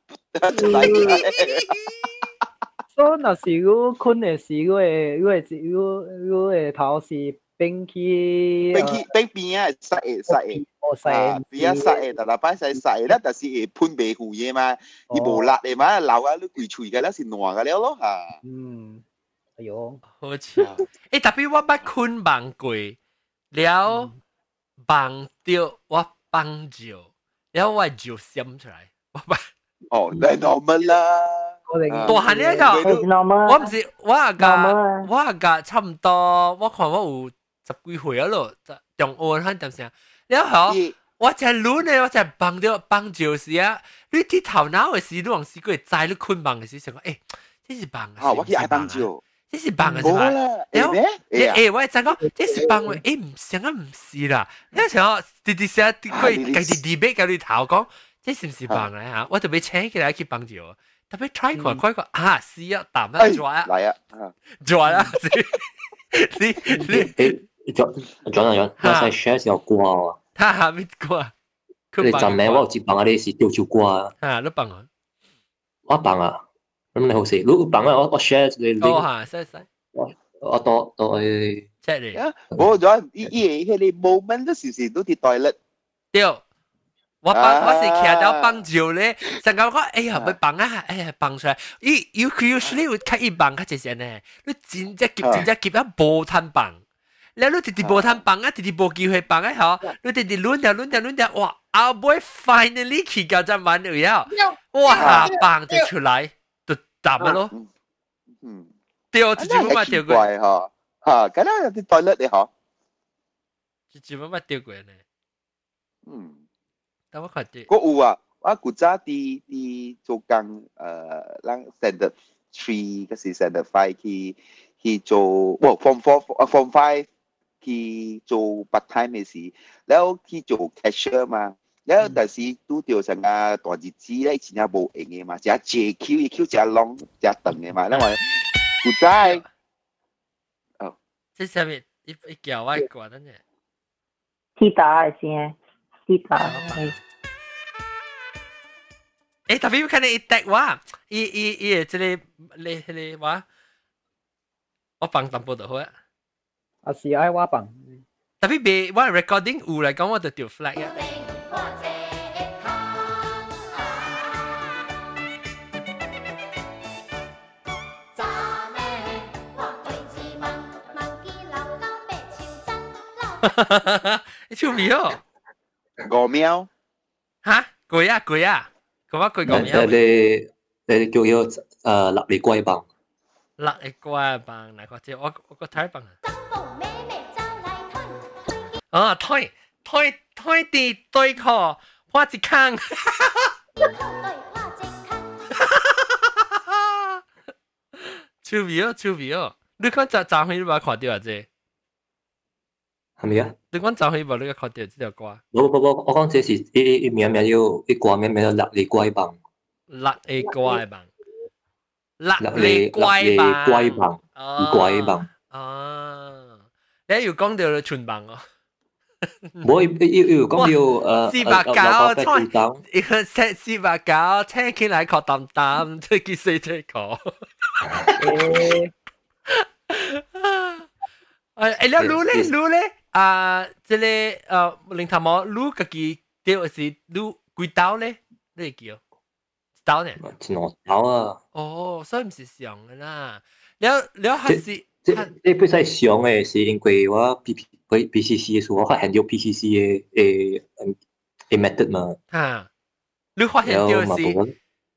So nó si ru kun de si ru de ru de ru ru de tao si beng ki. Beng ki beng ờ. bi ya sai sai. 啊，晒嘅晒嘅，哦晒，边啊晒嘅，但系摆晒晒啦，但是会喷白灰嘅嘛，伊无辣嘅嘛，流啊你攰脆嘅啦，是烂嘅了咯吓。嗯，哎呦，好似，诶特别我捌困梦过，了梦到我。帮照，然后我照闪出嚟，我把哦，你 normal 啦，大汉呢个，我唔是我阿家，我阿家差唔多，我看我有十几岁啊咯，中学嗰阵时， 然後我就亂咧，我在幫着幫照時啊，你啲頭腦嘅事，你往時佢在你困夢嘅時，想講誒，這是幫啊，我去愛幫照。這是幫嘅是嘛？然後誒，我係講，這是幫嘅，誒唔想啊唔是啦。有時候直直寫佢佢哋 debate 佢哋頭講，這是唔是幫咧嚇？我特別請佢哋去幫住我，特别 try 佢開個啊是啊啖啊抓啊。嚟啊抓啊！你你 抓抓啊抓，我使 share 条歌啊！哈哈，咩歌？你阵名我有接帮啊，你是吊条歌啊？啊，你帮啊？我帮啊！咁你好事，如果bằng我我 share 你你，哦吓，share share，我我多多去 check 你，冇咗，依依佢哋 moment 都时时都跌袋甩，对，我帮我是徛到帮住咧，成个我哎呀咪帮啊，哎呀帮出来，伊有佢 usually 会开一帮较济呢，你真正夹真正夹啊无摊帮， แล้ว你直直无摊帮啊，直直无机会帮啊，嗬，你直直轮掉轮掉轮掉，哇，our boy finally 起到只晚了，哇，帮就出来。答咪咯，嗯，掉直接冇乜掉过，怪嗬，吓，咁啦有啲 toilet 你嗬，直接冇乜掉过呢，嗯，但我看啲，个有啊，我古早啲啲做工，诶，让 standard three 嗰时 standard five 去去做，哇，form four form five 去做 part time 嘅事，然後去做 cashier 嘛。然後但是拄着成啊大日子咧，真正無閒嘅嘛，只 JQ 嘅 Q 只 long 只長嘅嘛，另外古仔哦，即上面一一叫我講緊嘅，知道係先，知道係。誒，特別可能一 tag 哇，一一一，即係你你你哇，我幫淡薄就好啊。啊是爱我放。特别别我 recording 有嚟讲，我就掉 flag 啊。你唱咩哦？五秒吓？鬼啊鬼啊！咁啊鬼五秒。你你叫要诶立你龟棒。立你龟棒，嗱个即我我个睇棒啊。 哦，推推推地对抗花一坑。超味哦，超味哦！你看站站去你把看到啊？这。系咪啊？你讲就可以把呢个确定呢条歌。不不不，我讲这是一一名名要一歌名名叫立你乖棒。立你乖棒。立你乖棒。乖棒。乖棒。哦。你要讲到全棒哦。 冇要要要讲到诶。四百九，一只四百九，听起来确淡淡，即系四只个。诶，诶，你撸咧撸咧。 啊，即个诶零头毛，你家己钓是你几刀咧？你叫刀呢？一两刀啊。哦，所以唔是上嘅啦。了了还是即即不使上嘅，是因为我 P P P C C 嘅时候，我发现到 P C C 嘅诶诶 method 嘛。吓，你发现到是，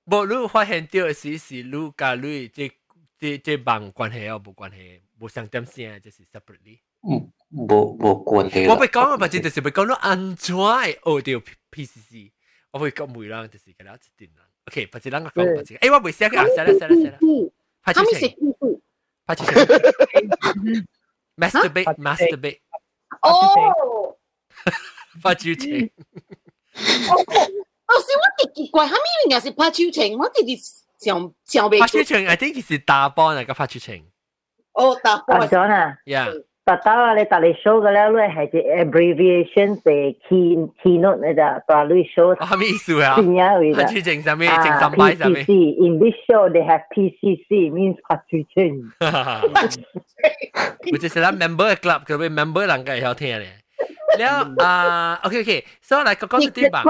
无你发现到是是你甲你即即即帮关系啊，无关系，无相点先，就是 separately。嗯。冇冇关系。我咪讲啊，或者就是咪讲到安怎学掉 PCC，我会讲梅啦，就是嘅啦，一定啦。OK，或者啷个讲，或者诶我未写嘅啊，写啦写啦写啦。拍出情，拍出情，masturbate Oh. Pachuting. oh. oh, see what did you I'm even as a Pachuting. What did it sound sound Pachuting, I think it's the Da Bon like a Pachuting. Oh, Da Bon. Donna. Yeah. 特登啊！你特你 show 嘅咧，你系只 abbreviation 嘅 key keynote 你就特你 show。系咩意思啊？边呀？为拍出证上面正三摆上面。PCC in this show they have PCC means 拍出证。或者是啦 member club 佢会 member 能够有听咧。แล้วอ่า OK OK so 嚟讲讲啲บ้าง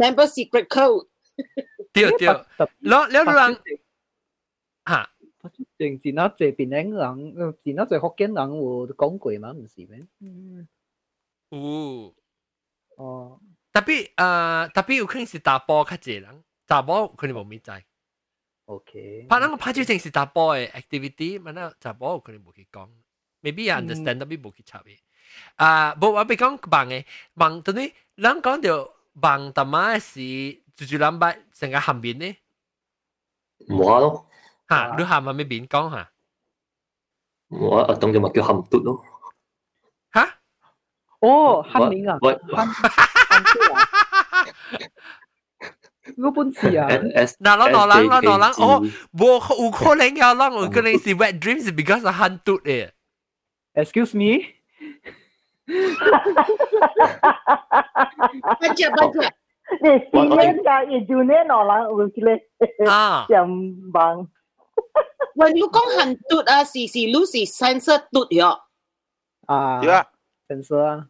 member secret code เดี๋ยวเดี๋ยวแล้วแล้วเรื่องฮะ 前前那这边啲人，前那这福建人有讲过嘛，唔是咩？有。哦。特别诶，特别有可能是打波较济人，打波可能冇咩知。OK。拍那个拍照正是打波嘅 activity，乜那打波可能冇去讲，maybe understand 特别冇去插嘅。啊，冇我俾讲bằng 嘅，bằng 等于人讲到 bằng 特妈是住住两百成个后面呢？冇咯。 吓，你喊咪咩边讲吓？我啊当咗咪叫含嘟咯。吓？哦，汉名啊，喂，我本事啊！嗱，攞攞攞攞攞攞，哦，冇有可能有攞，我可能是 wet dreams because 汉嘟嘅。 Excuse me？不接不接。你试呢个也就呢攞啦，我记得啊，上网。 喂，你讲很嘟啊，是是 Lucy 三色嘟咗。啊，对啊，三色啊。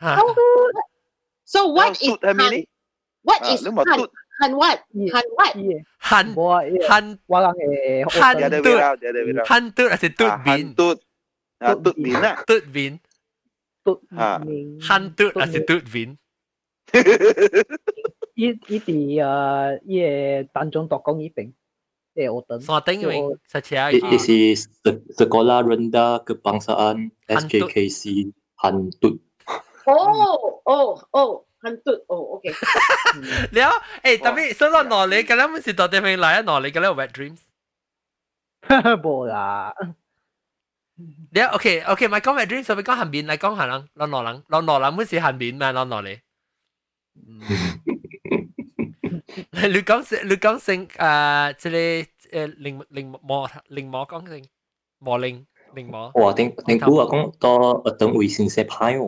吓。 So what is han? What is han? Han what? Han what? 汉我汉我人诶汉嘟，汉嘟还是嘟面？嘟啊，嘟面啊，嘟面。嘟啊，汉嘟还是嘟面？伊伊啲诶伊诶当中读讲一边。 Leoton. Selamat tinggal. Saya This is Sekolah Rendah Kebangsaan SJKC Hantut. Oh, oh, oh. Hantut. Oh, okay. Leo, eh, tapi sebelum nolak, kalau mesti tak ada yang lain nolak, kalau wet dreams. Bola. Leo, okay, okay, mai kong wet dreams, tapi kong hanbin, lai kong hanang, lao nolang, lao nolang mesti hanbin, mai lao nolak. 你讲成你讲成诶，即系诶灵灵魔灵魔讲成魔灵灵魔。哇！定定估啊，讲多一等卫星射派哦。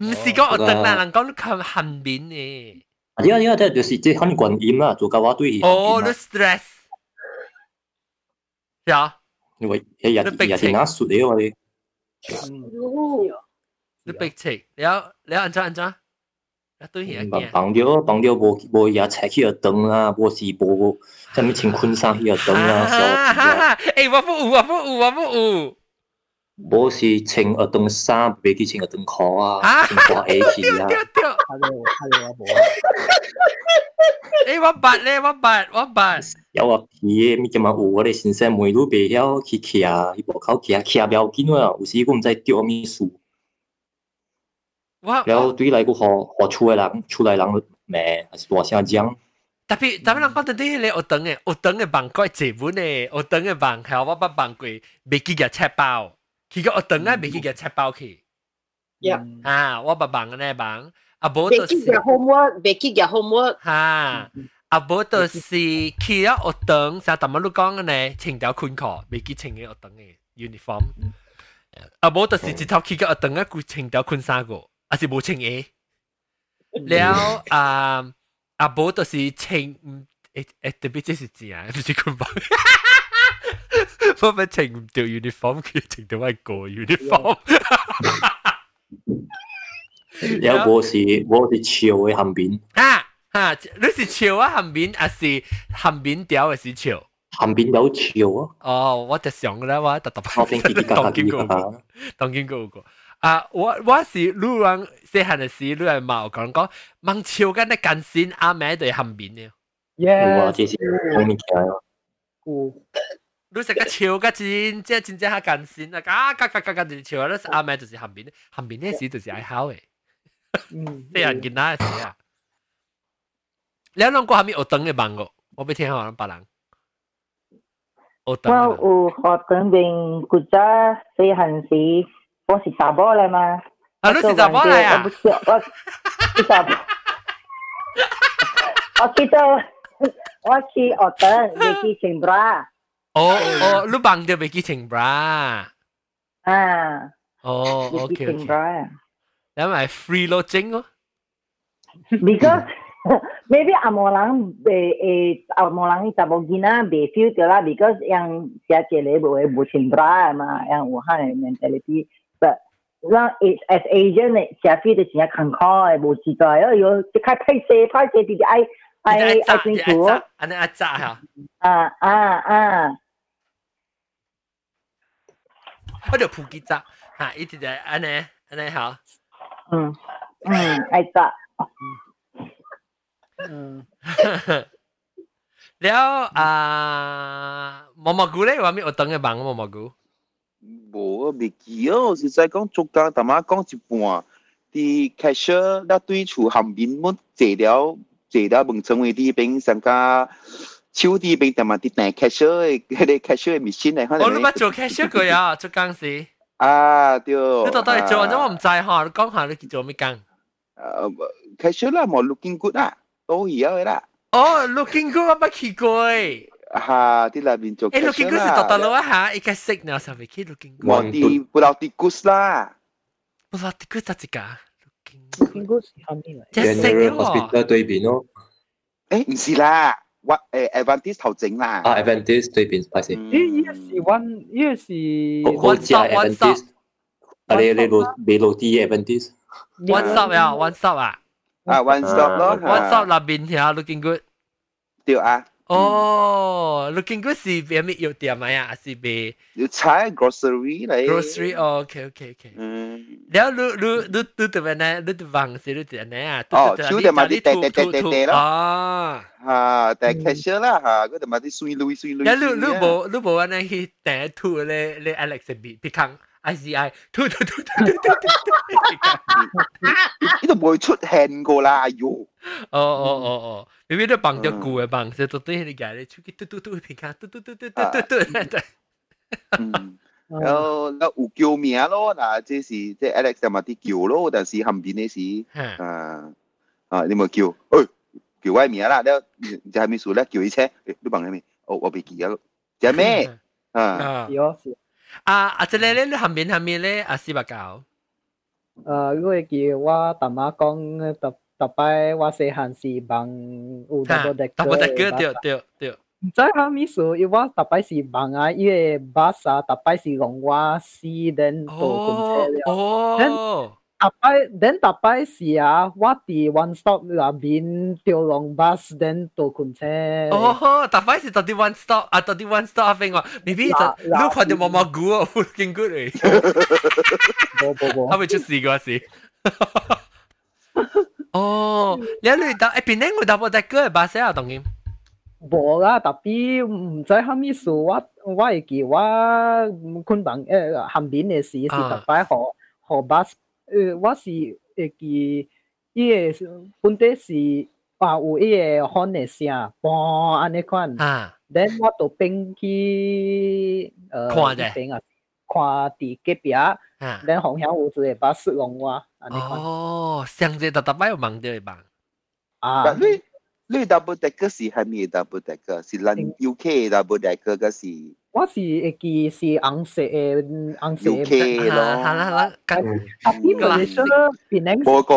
唔是讲一等啦，人讲看韩面嘅。啊，啲啊啲啊，就是即系很观音啦，做教话对。哦，你 stress。呀。因为日日日日拿数嘅我哋。你逼切，你有你有安怎安 啊，对呀，绑绑着，绑着，无无也菜去学堂啊，无是无，什么穿昆衫去学堂啊，小弟啊，诶，我不有，我不有，我不有，无是穿学堂衫，袂去穿学堂裤啊，穿花鞋去啊，哈哈哈哈，我无，哎，我白嘞，我白，我白，有啊，皮咪叫嘛有，我的先生问路白晓去骑啊，去步口骑啊，骑啊不要紧啊，有时我们在钓咪树。树。然后对嚟个学学出嘅人，出嚟人咩，还是大声讲。特别特别人讲到啲咧，学堂嘅学堂嘅办过节本嘅，学堂嘅办系我捌办过，未记嘅赤包，佢个学堂咧未记嘅赤包去。啊，我捌办嘅咧办，啊无就是。未记嘅 homework，未记嘅 homework。吓，啊无就是去咗学堂，就特乜都讲嘅咧，穿条裙裤，未记穿嘅学堂嘅 uniform。啊无就是一头去个学堂嘅，佢穿条裙衫个。 還是冇穿鞋，了啊啊無就是穿，诶诶特别即是字 啊，唔是佢講，我咪清唔掉 uniform，佢穿到一個 uniform。有冇是冇是潮嘅鹹面啊啊！你是潮啊鹹面，還是鹹面屌嘅是潮？鹹面有潮啊！哦，我就想嘅啦，我特特我聽見 當見過過，當見過過。啊，我我是路人细汉嘅时，路人冇讲讲，望潮紧啲近线阿妹对咸面嘅。哇！这是好面强啊！你食个潮个真，即系真正系近线啊！嘎嘎嘎嘎嘎就潮，你阿妹就是咸面，咸面呢时就是爱考嘅。嗯，啲人见到系啊。你两个系咪学等嘅问我？我俾听下别人。学等。我有学等边古早细汉时， 我是查某嚟嘛。啊，你是查某嚟啊？我我是查某。我记得我去学等，未去清brass。哦哦，你帮到未去清 bra？啊。哦，OK OK。因为 free 咯整咯。Because maybe 阿莫人诶诶阿莫人啲查某囡仔未 feel 到啦，because 样写字你唔会冇清 bra 嘛，样有限嘅 mentality。 But 让 as Asian 嘅写 feel 就真系坎坷嘅，冇知道，因为有即刻拍摄拍摄啲啲爱爱爱清楚。安尼阿扎吓。啊啊啊！我就普吉扎吓，一直就安尼安尼好。嗯嗯，爱扎。嗯，了啊，毛毛菇咧，话咩？我等嘅忙毛毛菇。无 啊，未记哦，实在讲做工，大妈讲一半，啲 cashier 那对厝后面冇坐了，坐了问成为啲边上加手啲边，大妈啲大 cashier 嘅，嗰啲 cashier 嘅 machine 嚟，可能。我谂做 cashier 佢啊，做工时。啊，对。你到底做，因为我唔知吓，你讲下你做咩工？诶，cashier 啦，冇 looking good 啊。都有嘅啦。哦，looking good 我冇去过诶。 吓！啲里边做。诶，looking good 是特特咯吓，一个 signal 上面去 looking good。我啲布拉蒂古斯啦。布拉蒂古斯系个 looking good 系后面嚟。即系 hospital 对边咯。诶，唔是啦，我诶 Advantage 头整啦。啊，Advantage 对边，系先。咦，依个是 one，依个是 one stop one stop。啊，你你落你落啲 Advantage。one stop 啊，one stop 啊。啊，one stop 咯，one stop 那边条 looking good。对啊。 哦，looking good 是邊咪要點咪啊？是邊要猜 grocery 嚟？grocery 哦，OK OK OK。嗯，然後你你你你點樣呢？你點樣是你點樣啊？哦，超點咪啲跌跌跌跌跌咯。啊，嚇，但 cashier 啦嚇，嗰啲咪啲水 lui 水 lui。然後你你冇你冇話呢去跌吐咧咧 Alex 別別坑。ICI，推推推推推推推，呢度冇出現過啦，喲！哦哦哦哦，明明都綁咗鼓嘅綁，就都對你嘅，你出去嘟嘟嘟平卡，嘟嘟嘟嘟嘟嘟嘟。嗯，然後那有叫名咯，嗱，即是即 Alex 就咪啲叫咯，但是後邊啲事，啊啊，你咪叫，誒，叫我名啦，你就係咪數咧？叫一車，誒，你綁喺咪？哦，我俾記咗，叫咩？啊，係哦，係。啊啊！即系咧，你后面后面咧，阿斯伯教。诶，如果叫我大妈讲，特特摆我细汉时帮有 double decker。double decker 对对对。唔知系咩事，因为我特摆是帮啊，因为巴萨特摆是讲我四点多公车了。哦。 大摆，then 大摆是啊，我伫 one stop 那边掉落 bus then 到昆车。哦，大摆是到啲 one stop 啊，到啲 one stop 边个？maybe 就你看到毛毛菇啊，见过你。冇冇冇。系咪出事嗰时？哦，你你到诶边咧？我 double decker 巴士啊，当然。冇啦，特别唔知系咩事，我我会记我昆明诶后边嘅事是特摆学学 bus。 呃，我是会记伊个本地是啊有伊个喊诶声，嘣安尼款。啊。then 我就变去呃看啫，边啊，看伫隔壁。啊。then 红响有一个巴士讲我安尼款。哦，上次特特摆有问到吧？啊。你你 double decker 是系咩 double decker？是咱 UK double decker 个是？ 我是会记是红色诶红色嘅 UK 咯，系啦系啦，啊边个你说边宁？嗰个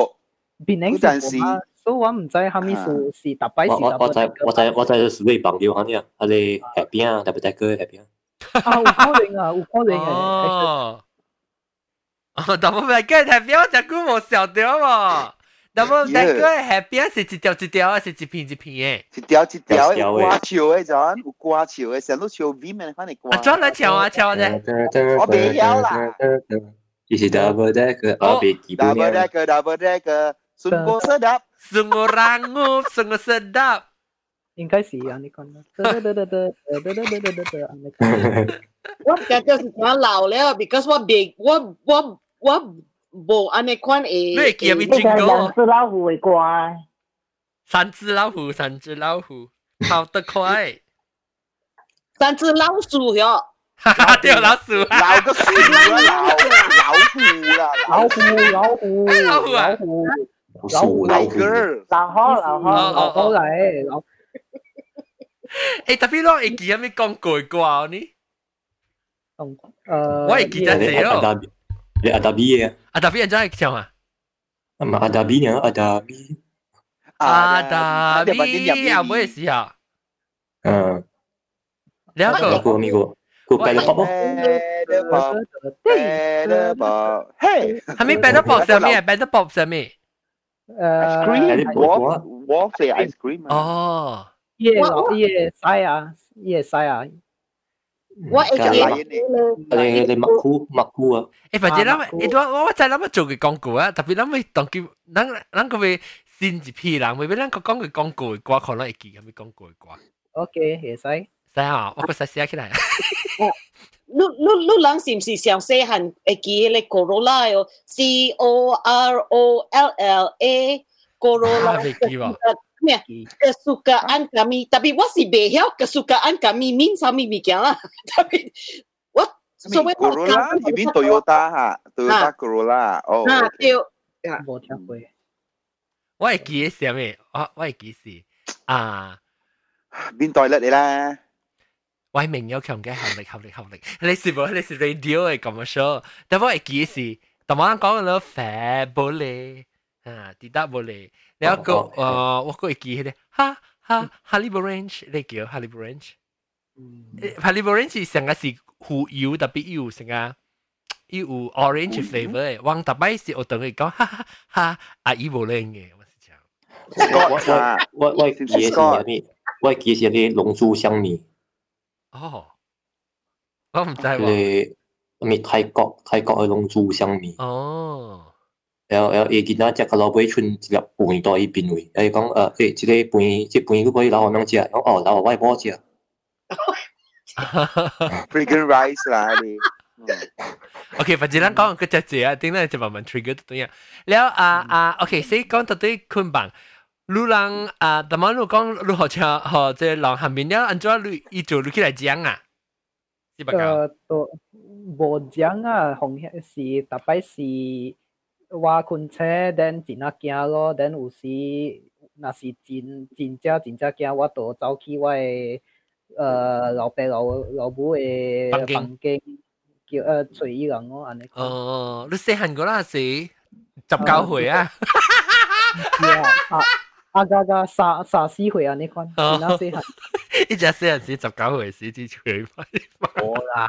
边宁阵时，所以我唔知系咪是是特别是我我知我知我知是瑞绑掉下呢，啊你下边啊特别大个下边啊，有可能啊，有可能嘅。 哦，但冇咪跟系边我只股冇笑掉喎。 但冇但个系边是一条一条啊，是一片一片嘅。一条一条嘅挂桥嘅阵，有挂桥嘅，成日都桥 V 面翻嚟挂。啊，装嚟跳啊跳啫。我未晓啦。伊是 double decker，我未记。double decker double decker，sungguh sedap。sungguh rangup sungguh sedap。应该是啊，你讲啦。我感觉是我老了，because 我别我我我 无安尼款诶。你记唔记得？两只老虎嘅歌。三只老虎，三只老虎，跑得快。三只老鼠哟。哈哈，对老鼠。老个鼠啦，老老虎啦，老虎老虎老虎啊。老虎老虎。老好老好老好嚟老。诶，特别咯，会记有咩讲过啩呢？诶，我会记得咗。你 Le Adabiye. Adabiye je kichama. Ama Adabi ne? Adabi. Adabi. Ya boleh siap. Ha. Dia aku. Aku amigo. Cô bé nó bọc Bé nó bọc Hey Hả mi bé nó bọc sao mi à bé nó bọc sao mi Ice cream Waffle ice cream Oh Yes yes I are Yes I are 我会记你你麦酷麦酷啊！诶，或者谂，诶，我我再谂做嘅广告啊，特别谂起当叫，谂谂佢会先一批人，未必谂佢讲嘅广告嘅歌，可能会记系咪广告嘅歌。 OK，会使。使啊，我个使写起来。你你你人是唔是上细汉会记咧 Corolla 哟？C O R O L L A Corolla。未记喎。 咩？kesukaan kami tapi 我是未晓 kesukaan kami mean 啥物物件啦，tapi 我所谓 Corolla 入边 Toyota 吓，Toyota Corolla 哦，啊对，冇听过。我系记是咩？我我系记是啊，边代甩你啦？我系明有强嘅效力效力效力，你是冇你是 radio 嘅咁样，但我系记是，但我讲咗 fair 玻璃 啊，啲搭冇嚟，你一個誒，我個記起哈哈，Harley Orange，你叫 Harley Orange，Harley Orange 成個是胡油特別油，成個伊有 orange flavour 嘅，往特別是我同佢講，哈哈哈，阿姨冇靚嘅，我是講，我我我記是啲，我記是啲龍珠香味，哦，我唔知喎，咪泰國泰國嘅龍珠香味，哦。然後然後伊囡仔食到落尾剩一粒飯倒伊邊位，伊講呃，誒，即個飯，即飯佫買留互人食，講哦，留互外婆食。Freaking rice 啦，你。OK，反正咱講個只字啊，頂咧就慢慢 trigger 到樣。了啊啊，OK，所以講到對捆綁，路人啊，怎麼路講路好像和這人下面了，按怎路伊就路起來講啊？是吧？呃，都無講啊，紅是，特別是。挖困车，等真啊惊咯，等有时若是真真正真正惊，我都走去我诶，呃，老爸老老母诶房间，叫呃找意人咯，哦，你细汉个那时十九回啊？哈哈哈！阿家家三三四回啊，你看，真。一只细汉是十九岁，是之最快。好啦。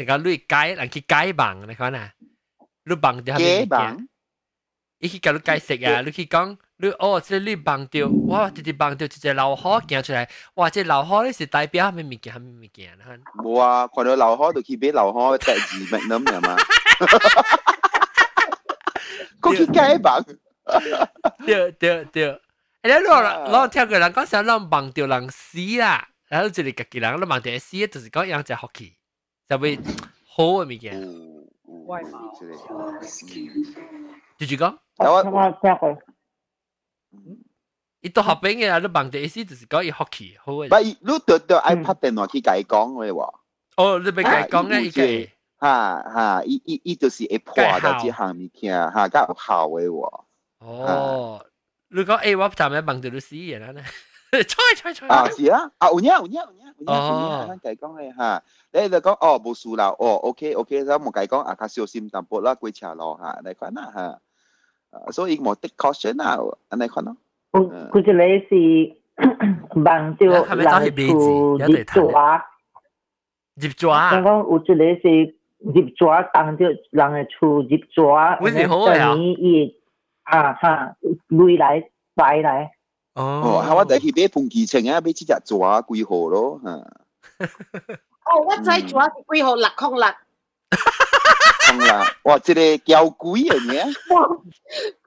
成个你解人去解棒，你看啊，你棒掉系咪？伊去教你解释啊，你去讲你哦，即系你棒掉，哇，直接棒掉一只老虎行出来，哇，这老虎咧是代表系咪物件系咪物件啊？冇啊，看到老虎就去俾老虎第二名咁系嘛？佢去解棒。对对对，诶，你攞攞跳个人讲想攞棒掉人死啦，然后这里家己人攞棒掉死，就是讲养只 hockey。 就会好嘅物件。外貌。住住讲。我伊都学兵嘅，你帮啲意思就是讲伊 hockey 好嘅。唔系，你对对 iPad 电话去解讲嘅喎。哦，你俾解讲咧，伊个。 哈哈，伊伊伊就是会破到即项物件，哈，甲有效诶喎。哦，你讲诶，我站喺帮到你死嘢啦咧，猜猜猜。啊，是啊，啊有影有影有影有影， 哦，咱计讲诶哈，你就讲哦无事啦，哦，OK OK，咱冇计讲啊，较小心淡薄啦，过车路哈，你看啦哈，所以冇 take caution 啊，你看咯。佢就你是帮到人处业抓，业抓。我讲有一个是业抓，当到人嘅处业抓，为什么呀？啊哈，累来 快来。哦，我第去买碰机称啊，买只只抓几号咯吓。哦，我知抓是几号六空六。空六，哇！即个叫贵嘅嘢。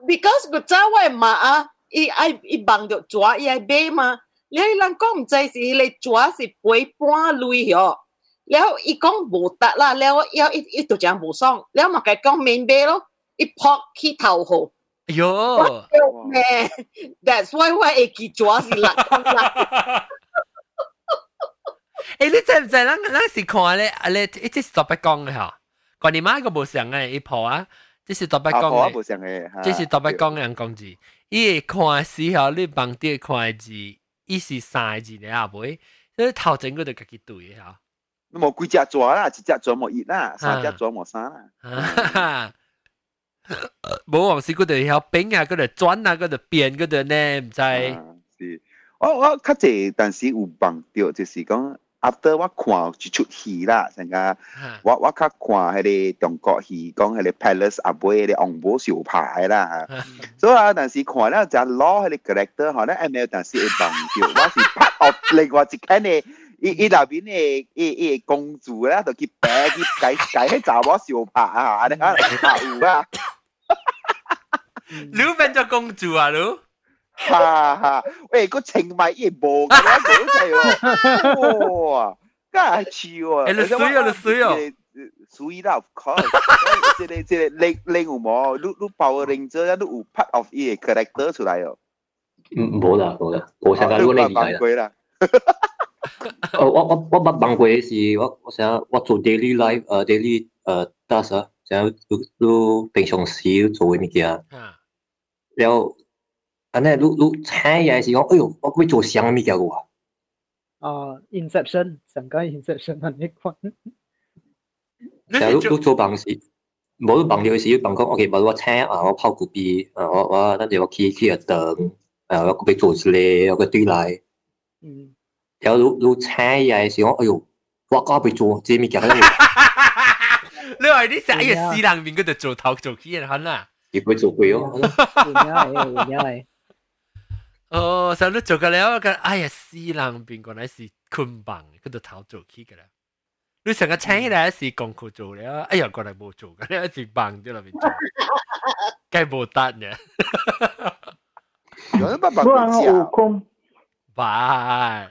Because 个早我嘛啊，伊爱伊帮着抓，伊爱买嘛。你人讲唔知是你抓是背半累咗，然后伊讲无得啦，然后要伊伊就讲无爽，然后嘛佢讲免买咯，伊扑去头号。 哟，man, that's why 我会记住是六啦。诶，你知唔知？咱咱是看咧，啊咧，一直是特别讲嘅吓。关你妈个无上嘅一铺啊，这是特别讲嘅，无上嘅，这是特别讲嘅人讲字。伊看时候，你帮啲看字，伊是三字咧啊，袂，所以头前嗰度家己对嘅吓。冇几只抓啦，一只抓冇一啦，三只抓冇三啦。 冇往事嗰度有冰啊，嗰度转啊，嗰度变嗰度呢，唔知。是，我我較濟，但是有忘掉，就是講 after 我看一出戏啦，成個我我較看迄個中國戲，講迄個 Palace 阿妹迄個王寶小牌啦，所以啊，但是看了就攞迄個 character，可能 M L，但是會忘掉，我是 part of 另外一間嘅。伊伊內邊嘅伊伊公主咧，就去白去改改迄查某小拍 啊，你睇下有啊。你变咗公主啊，你？哈哈，喂，个情埋一模嘅啦，嗰只哇，梗系似喎。诶，你水啊，你水啊。水啦，of course。即系即系另另有冇？你你 Power Ranger 都有 part of 伊嘅 character 出来哦。嗯，冇啦冇啦，我想讲呢个年代啦。我我我我捌问过嘅是，我我想我做 daily life 诶 daily 诶 task 啊， 想都都平常时做嘅物件。然后，安尼你你请嘢时讲，哎呦，我会做啥物件嘅喎？啊，Inception，上个 Inception 系你讲。然后你你做办事，冇办了时，办讲，OK，冇我请啊，我泡古币啊，我我等阵我起起个灯，啊，我俾做出嚟，我个对来。嗯。然后你你请嘢时讲，哎呦，我我俾做这物件。 你话你成日私人面嗰度做头做起人肯啊？亦会做过哦。哦，所以你做过了，个哎呀，私人边个乃是捆绑嗰度头做起嘅啦。你成个请起来是功课做了，哎呀，过来冇做嘅，你一直绑咗入边做，梗系冇得嘅。有人把绑架。把，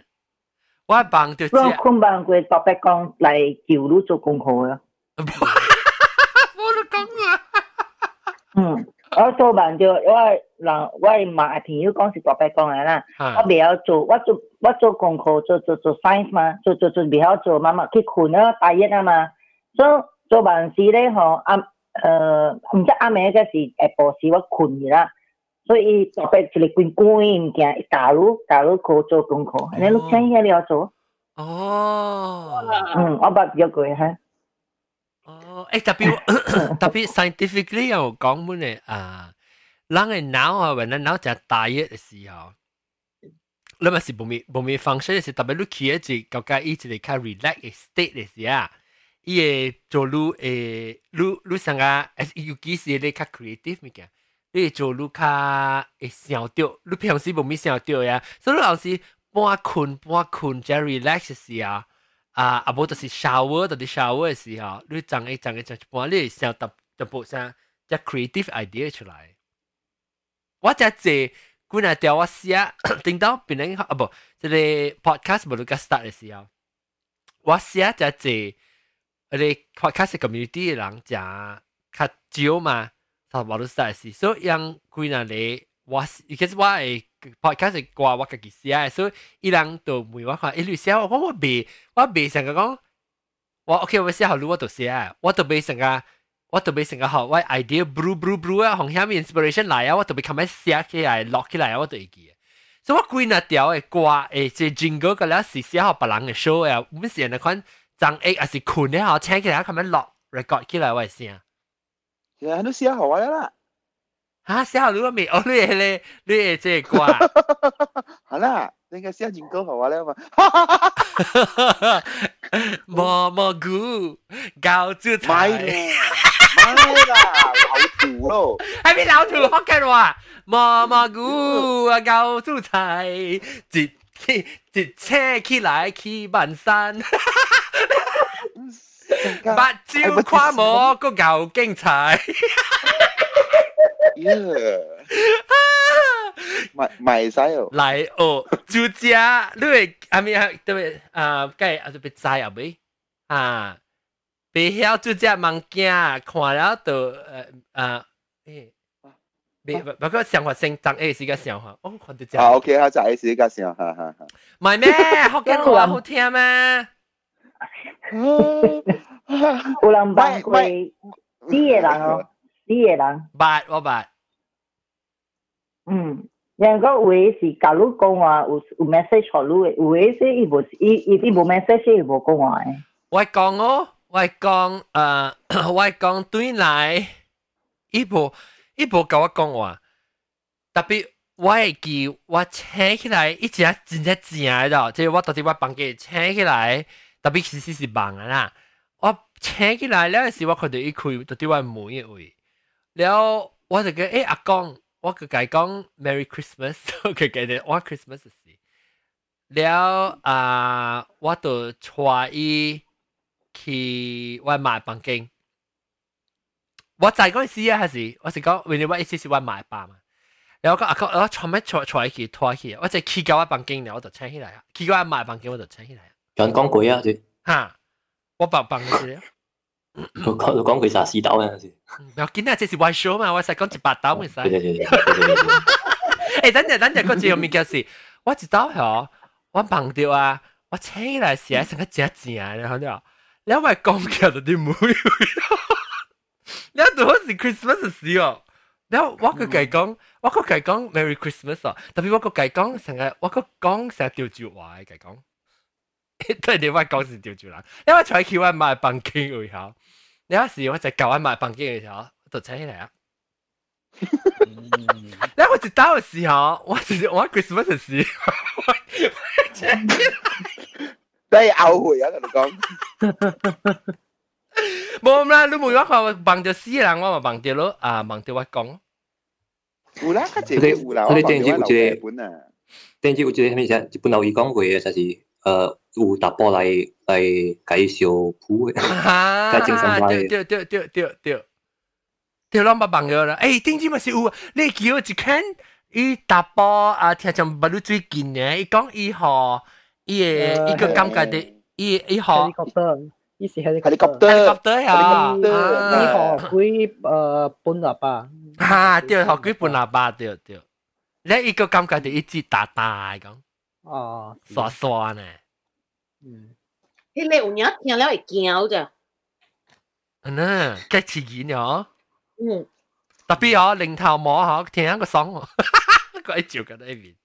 我绑就我捆绑过特别讲嚟叫你做功课啊。 冇得讲啊！嗯，我做完就我人我妈朋友讲是大伯讲嘅啦，我未晓做，我做我做功课做做做 science 嘛，做做做未晓做，妈妈去困啦，大一啊嘛，所以做完时咧嗬，暗诶唔知暗暝嗰时下晡时我困嘅啦，所以大伯就嚟滚滚物件，教你教你课做功课，你录听嘢你要做。哦，嗯，我捌咗佢吓。 哦，诶特别特别 scientifically 有讲乜咧啊？人嘅脑啊，或者脑就大热嘅时候，你咪是冇咪冇咪 function 嘅时，特别你企一只个个一直嚟较 relax 嘅 state 嘅时啊，伊会做路诶，路路上啊，尤其是你较 creative 物件，你做路较会想到，你平时冇咪想到呀，所以有时半困半困，即 relax 嘅时候。 啊，啊无就是 shower，就是 shower 嘅时候，你整一整一整一半，你想特特部上只 creative idea 出来。我只借古那条我写，听到别人啊不，即系 podcast 无你个 start 嘅时候，我写只借，我哋 podcast community 嘅人就较少嘛，就无你 start 嘅时，所以让古那里我，其实我系。 podcast 歌我家己写，所以伊人都问我看，诶你写我我未我未想讲， 我 OK，我写好路我就写，我就俾成个，我就俾成个好，我 idea blue blue blue 啊，红下面 inspiration 来啊，我就俾咁样写起来，落起来啊，我就会记。所以我几那条嘅歌诶，即 jingle 个咧是写好别人嘅 show 啊，唔是人哋款张 A 还是困咧，好请起来咁样落 record 起来我先。其实都写好啊啦。 吓，写好路未？哦，你系你你系即系歌。好啦。应该写进歌好啊咧嘛。蘑蘑菇搞招财。买啦，买啦，老土咯。系咪老土福建话？蘑蘑菇啊搞招财，一一车起来去万山。八招跨摸个够精彩。 买买晒哦。来哦，就家你会阿咪啊，对唔啊？计啊，就别知啊未啊？别晓就家物件，看了就诶啊诶。别不过想法先当 A 是个想法，哦，看到这。啊，OK，好，就 A 是个想，哈哈哈。唔系咩？福建话好听咩？有人扮过啲嘢人哦， 啲嘢人。捌我捌。嗯。人个有诶是假如讲话有有 message 互你诶，有诶是伊无伊伊伊无 message 伊无讲话诶。我讲哦，我讲诶，我讲对来，伊无伊无甲我讲话，特别我会记我请起来一只真正正诶咯，即系我到底我房间请起来，特别其实是忙啊啦，我请起来了时我看到伊开到底我门一位， 了我就講誒阿公。我個解講 Merry Christmas，佢記得我 Christmas 嘅事。了啊，我就帶伊去我買房间。我在嗰陣時啊，還是我是講，因為我意思是我買吧嘛。然後我講，我坐咩坐坐去拖去，我就去到我房間了，我就請起來啊。去到我買房間，我就請起來。講講過啊，你嚇，我白房嘅。佢講講佢啥屎豆啊？是。要緊啊！這是 Y show 嘛，我使講一百刀咪使。誒，等陣等陣，嗰次 有物件是，我知道嗬，我忘掉啊，我請來寫成個正正咧，好了，你咪講嘅就啲妹，你到嗰時 Christmas 時哦，你我個計講，我個計講 Merry Christmas 啊，特別我個計講成日，我個講成日調住話嘅計講，对你话讲是调住啦，因为在桥我买房间会考。有时我就旧喺买房间嘅时候，就请起嚟啊！你我直到嘅时候，我直我 Christmas 嘅时候，请起嚟，真系后悔啊！同你讲，冇啦，你冇话话帮着死人，我咪帮着咯啊，帮着我讲。有啦，佢哋有啦，佢哋电视有一个，电视有一个咩嘢？日本老师讲过嘅就系。 呃有打波来来介绍铺嘅，介正常对对对对对对，对两百朋友啦，诶，点知咪是有，你叫我一看，伊打波啊，听像不如最近嘅，伊讲伊何，伊嘅伊个感觉的，伊伊何。伊是 helicopter helicopter 呀，伊何几诶半喇叭，吓，对，何几半喇叭，对对，你伊个感觉就一直打打讲。 哦，刷刷呢。嗯，迄个有影听了会惊咋？嗯呢，几刺激呢？嗯，特别哦，零头毛嗬，听一个爽喎，鬼照紧呢边，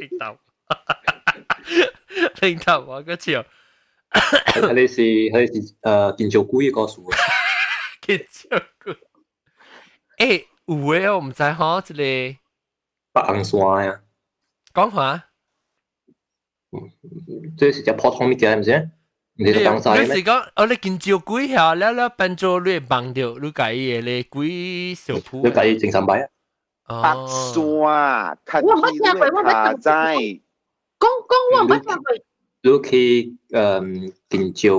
零头，零头毛个照。你是你是诶建造鬼个数啊？建造鬼。诶，有诶，我唔知嗬，即个白硬刷呀。 讲下，这是只普通物件，唔是？你都讲晒咩？你是讲，我你见照鬼下，了了变做你帮掉，你介意你鬼小铺，你介意正三摆啊？白刷，睇见下仔，讲讲我乜嘢佢？你去诶见照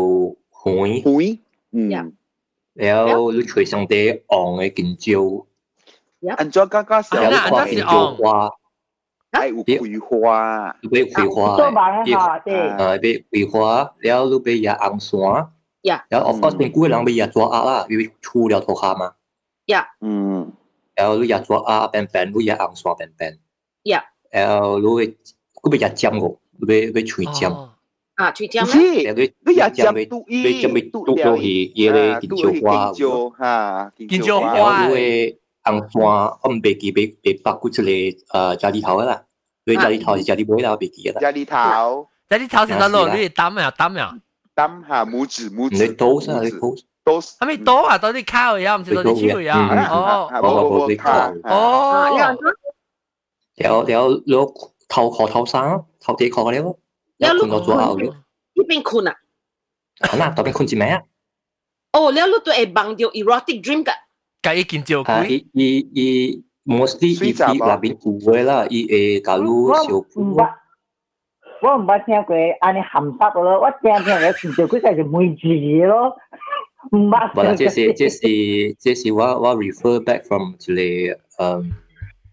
会会，嗯，然后你随上啲昂嘅见照，按照家家时候看见照花。 系有葵花，你俾葵花，做网吓，对，诶俾葵花，然后你俾嘢红线，呀，然后 of course 你古人俾嘢做鸭啦，因为除了头壳嘛，呀，嗯，然后你嘢做鸭变变，你嘢红线变变，呀，然后你会佢俾嘢尖个，你俾俾除尖， 啊，吹尖咩？你你也尖嘟伊，你尖咪嘟到去嘢咧建造花，哈，建造花，因为 红花我唔别记别别包括出嚟诶咖喱头啦，你咖喱头是咖喱妹啦，别记啦。咖喱头，咖喱头成咗落，你担呀担呀，担下拇指拇指，你刀先，你刀。刀，系咪刀啊？刀啲烤呀，唔是刀啲超呀？哦，我我你烤，哦，有有有头壳头生，头地壳嗰啲咯。你困到做后呢边困啊？系啦，嗰边困住咩啊？哦，你碌都系帮到 erotic dream 噶。计见照佢。伊伊伊 mostly 伊伊那边有嘅啦，伊诶假如小唔捌，我唔捌听过安尼含湿咯，我听听嘅见照佢就系梅子咯。唔捌。唔啦，这是这是这是我我 refer back from 一个诶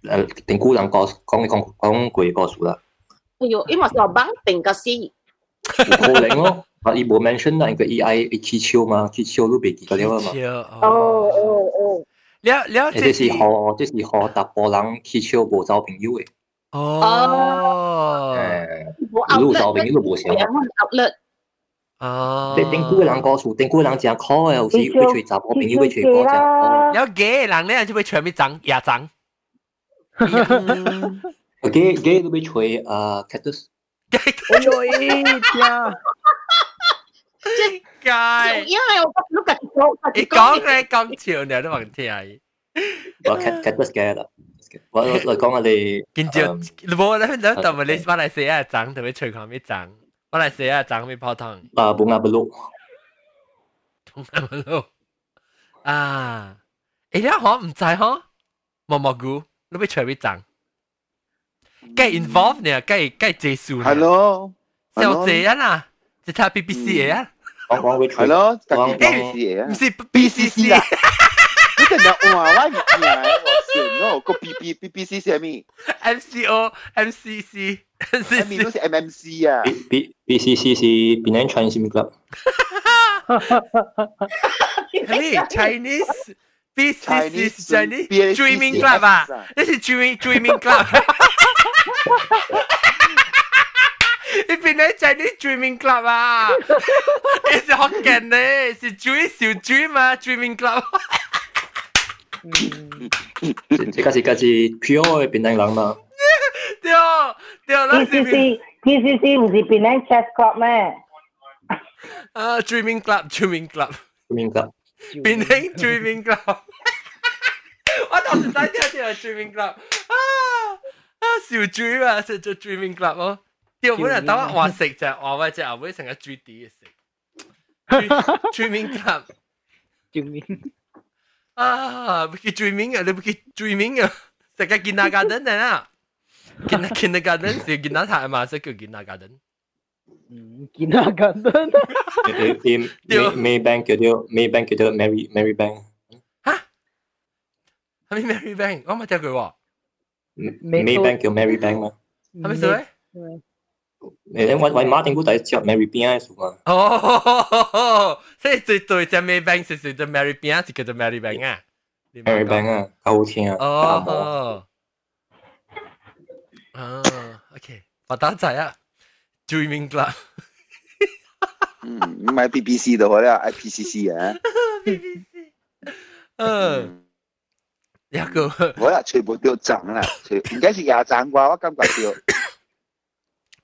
诶定古人讲讲讲讲过嘅故事啦。哎呦，因为就帮定个先。可能咯， 啊，伊无 mention 那个 E I 一起笑吗？去笑都别记得了嘛。哦哦哦，了了，即是何？即是何？大波人去笑无招朋友诶。哦。哎，无招朋友都无想。哦。对，顶古人告诉，顶古人讲 call 诶，有时会吹查波朋友会去讲讲。了给人咧，就会全面涨也涨。给给都被吹啊，cactus。哎呦，天！真解。因为我碌紧讲，你讲嘅咁潮，你都冇听。我 cactus 嘅啦。我我讲我哋见照，冇咧，咧就咪你马来西亚长，特别吹狂咪长，马来西亚长咪泡汤。啊，bunga beluk。bunga beluk。啊，诶，你可唔知嗬？毛蘑菇，你被吹咪长。梗 involve 呢，梗梗技术。系咯，小姐啊 嗱，即系 BBC 嘅啊。讲讲会系咯，讲 BBC 嘅啊。唔是 BCC 啊。你真系哇！我唔知啊，我算咯，个 B B B B C 系咩？MCO MCC MCC 都是 MMC 啊。B B C C 是 Penang Chinese Club。系咩 Chinese？This is Chinese Dreaming Club 啊！呢是 Dreaming Dreaming Club。 你变咗 Chinese Dreaming Club 啊？你是学紧呢？是 Dream 小 Dream 啊？Dreaming Club。这个是个是 pure 嘅槟榔人嘛？对对，那是 P P C C 唔是槟榔 chess club 咩？啊，Dreaming Club，Dreaming Club，Dreaming Club。变兴 Dreaming Club，我当时睇听听系 Dreaming Club，啊啊小 dream 啊，食咗 Dreaming Club 咯。 条本人等我话食就话喂只牛妹成日 G D 嘅食，Dreaming Club，Dreaming 啊，唔叫 Dreaming 啊，你唔叫 Dreaming 啊，食嘅 Kindergarten 啊，Kindergarten 是 Kindergarten 嘛，所以叫 Kindergarten。嗯，见下紧啦。啲啲 Maybank 叫做 Maybank 叫做 Mary Mary Bank。吓？系咪 Mary Bank？我冇听佢喎。Maybank 叫 Mary Bank 嘛？系咪所 以？诶，我我马定估第一只 Mary Bank 系嘛？哦，即系最对只 Mary Bank 是是只 Mary Bank 是叫做 Mary Bank 啊？Mary Bank 啊，好听啊！哦。啊，OK，我打仔啊！Dreaming Club 嗯，唔系 BBC 度咧，IPCC 嘅。BBC，嗯，一个我啦，全部都涨啦，唔该是廿涨啩，我感觉掉。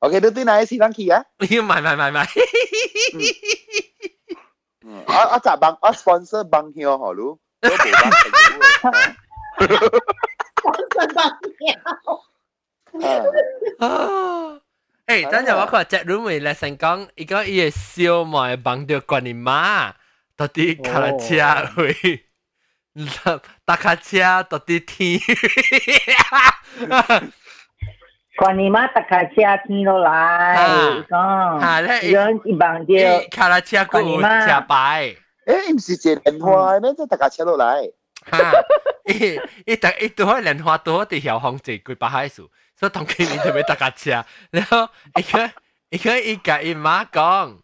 OK，都对哪一时间去啊？唔系唔系唔系。我我就帮我 sponsor 帮佢好咯，都冇帮佢。sponsor 帮佢。啊！诶，等阵我佢只 room 会嚟成讲，而家伊个小妹帮到关你妈，到底卡拉车会，搭卡车到底天。 看你妈搭卡车天落来，讲，吓咧，样一棒掉，卡拉车个车牌，诶，唔是借莲花咩？即系搭架车落嚟。吓，一一搭一朵莲花朵啲小红字佢摆喺树，所以同佢面就咪搭架车，然后一个一个一个姨妈讲，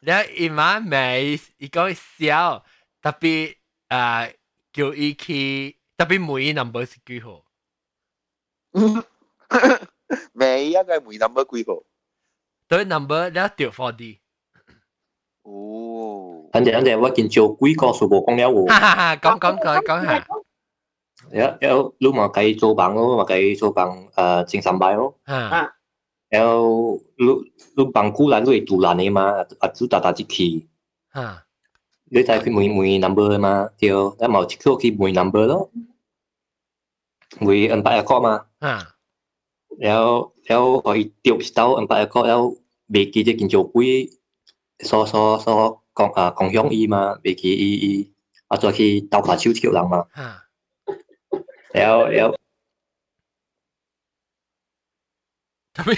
然后姨妈咪一个笑，特别诶叫伊去，特别每 number 是几号？ 没呀，该每 number 几个？对 number 那掉 four D。哦，等陣等陣，我見做幾個數目講了喎。哈哈哈，講講講講下。有有，你嘛計做房咯，嘛計做房誒正三百咯。啊。有你你房固然都係獨攬嘅嘛，啊主打打啲期。啊。你睇佢每每 number 嘛，對，咁冇即刻去每 number 咯。每 N 八一個嘛。啊。 แล้วแล้วพออีเตียวสตาวอันไปก็แล้วเบกีจะกินโจกุยซอซอซอกองอ่ากองยองอีมาเบกีอีอีอาจจะที่ดาวขาชิวเที่ยวหลังมาแล้วแล้วทำไม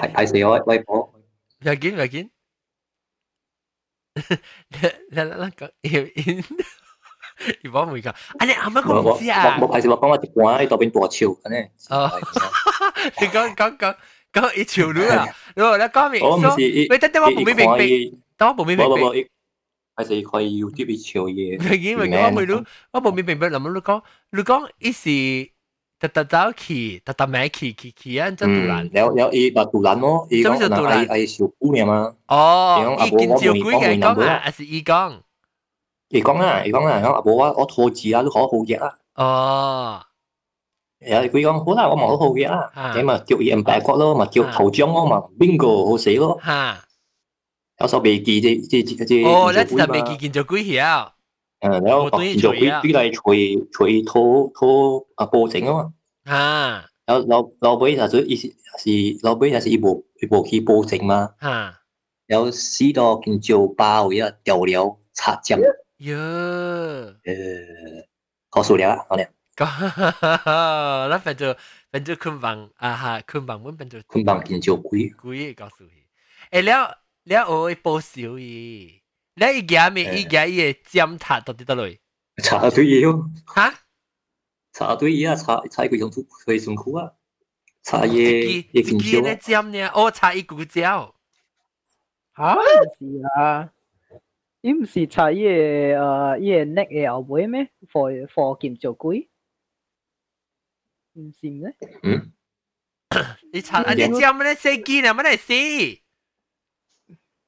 ไอ้ไอ้เสียวไว้พออยากกินอยากกินแล้วแล้วแล้วก็อิน 如果唔噶，啊你啱啱我唔知啊。我我系时话讲我只关喺度边大潮嘅呢。哦，你讲讲讲讲一潮女啊，如果你讲明，我唔是，你等等我唔明明明，等我唔明明明。系时可以 YouTube 一潮嘢。系因为我唔รู้我唔明明明，谂你讲你讲一时。特特走去，特特买去去去啊！真杜兰，有有伊把杜兰咯，伊讲那系系小姑娘嘛。哦，伊见照鬼嘅讲啊，还是伊讲？ 伊讲啊，伊讲啊，讲阿婆啊，我拖字啊，都可好嘢啊。哦。有佢讲好啦，我冇好嘢啊，咁嘛叫伊 empat 角咯，嘛叫头奖咯嘛，bingo 好死咯。吓。有首未记即即即即。哦，你真系未记见咗鬼晓。诶，然后见咗鬼鬼嚟随随拖拖啊报警啊嘛。吓。老老老尾就系意思是老尾就系一部一部去报警嘛。吓。然后死到见咗包一掉了擦酱。 哟，呃，告诉你啊，我哋。那反正反正坤棒啊哈，坤棒阮反正坤棒见咗鬼，鬼告诉佢。诶，了了我会报销伊，了伊家咪伊家伊嘅尖塔到底得嚟？查对嘢咯。吓？查对嘢啊，查查佢用佢上裤啊，查嘢嘢见咗。呢尖呢？哦，查伊骨胶。吓？是啊。 伊毋是查伊个呃伊个 neck 嘅后尾咩？for for 剑做鬼？毋是咩？嗯？你查啊？你尖咩？死机啊？乜嚟死？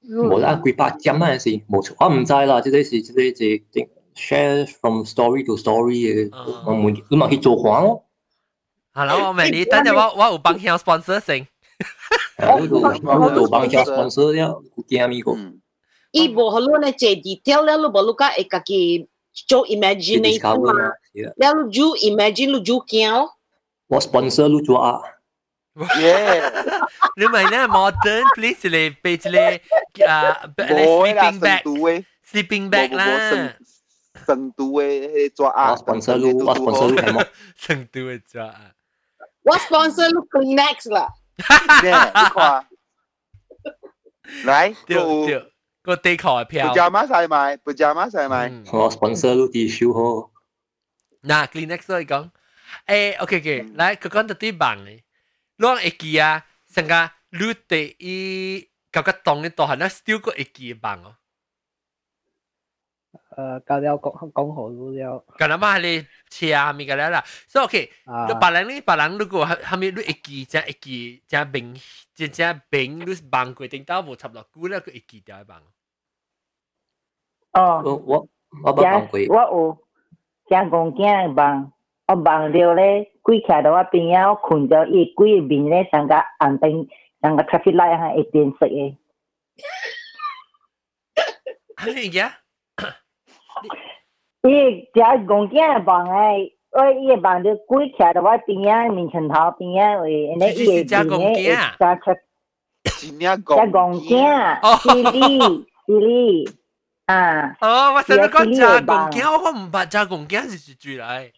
冇啦，几百针嗰阵时冇错，我唔知啦，即系是即系即系 share from story to story 嘅，我冇你咪去做黄咯。好啦，我问你，等阵我我有帮佢 sponsor 先。我做我做帮佢 sponsor 了，惊咪个。 伊无好咯，呢这 detail 了，你无你家会家己做 imagination 嘛？了你就 imagine 你就惊。我 sponsor 你做啊。Yeah，你咪呢 modern please 嚟俾嚟啊，sleeping bag，sleeping bag 啦。成都嘅做啊，sponsor 你，我 sponsor 你系冇。成都嘅做啊。我 sponsor 你 Kleenex 啦。Yeah，你看。嚟，对对。 个地球嘅票。pajama 晒卖，pajama 晒卖。我 sponsor 都啲少好。嗱，Kleenex 都系讲，诶，OK OK，嚟佢讲到啲棒嘅，攞会记啊，成个你第一嗰个洞嘅度系咧，still 个会记嘅棒哦。诶，教了讲讲好了。咁啊嘛，你车咪个啦，所以 OK，别人呢，别人如果系咪你会记，即系会记，即系明，即系明，你棒规定到无插落骨咧，佢会记掉嘅棒。 哦，我我我捌过，我有正讲惊帮，我帮了咧，跪徛到我边啊，我困咗伊跪面咧，成个红灯，成个 traffic light 系会变色嘅。系呀？伊正讲惊帮诶，我伊帮咗跪徛到我边啊，面前头边啊，喂，你伊正讲惊，正出，正讲惊，犀利犀利。 啊！哦，我成日讲炸公鸡，我唔白炸公鸡是住嚟。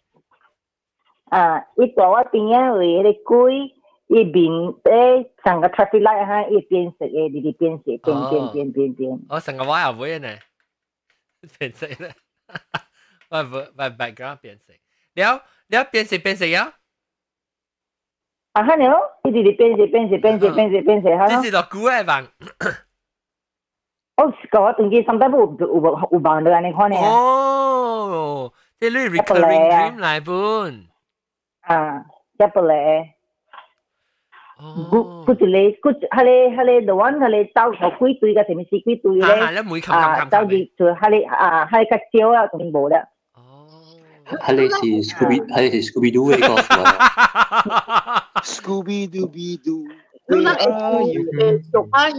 啊，伊大我边啊为迄个鬼，伊面诶成个 traffic light 哈，伊变色诶，直直变色，变变变变变。我成个我又会呢，变色咧，我唔我 background 变色，了了变色变色呀。啊哈了，伊直直变色变色变色变色变色哈。这是落古嘅房。 哦，个我定记 sometimes 有有有房到安尼看呢。哦，即系你 recurring dream 嚟本。啊，一不咧。佢佢一个佢佢咧佢咧，the one 佢咧走头几对嘅，前面四几对咧。啊，你每啊，走住就佢咧啊，佢个招啊，仲冇咧。哦。佢咧是 Scooby，佢咧是 Scooby Doo 嘅个。Scooby Dooby Doo。咁那诶诶，做下嘢诶，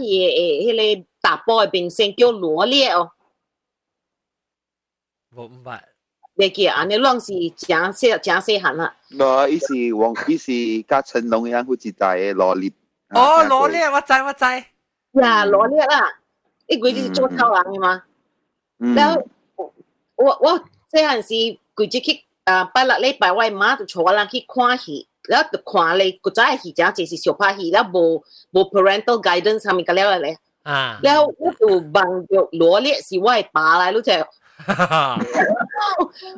迄个 打波嘅明星叫羅烈哦。我唔捌。未記啊！你攏是真細真細漢啦。羅，伊是王，伊是甲成龍一樣好一代嘅羅烈。哦，羅烈，我知我知。呀，羅烈啦，伊規日是做偷人嘅嘛。然後我我細漢時規日去啊，拜六禮拜我媽就帶我人去看戲，然後就看咧，古早嘅戲真濟是相拍戲，然後無無 parental guidance 啥物個了咧。啊，然后我就望着罗列是我的爸来，你知？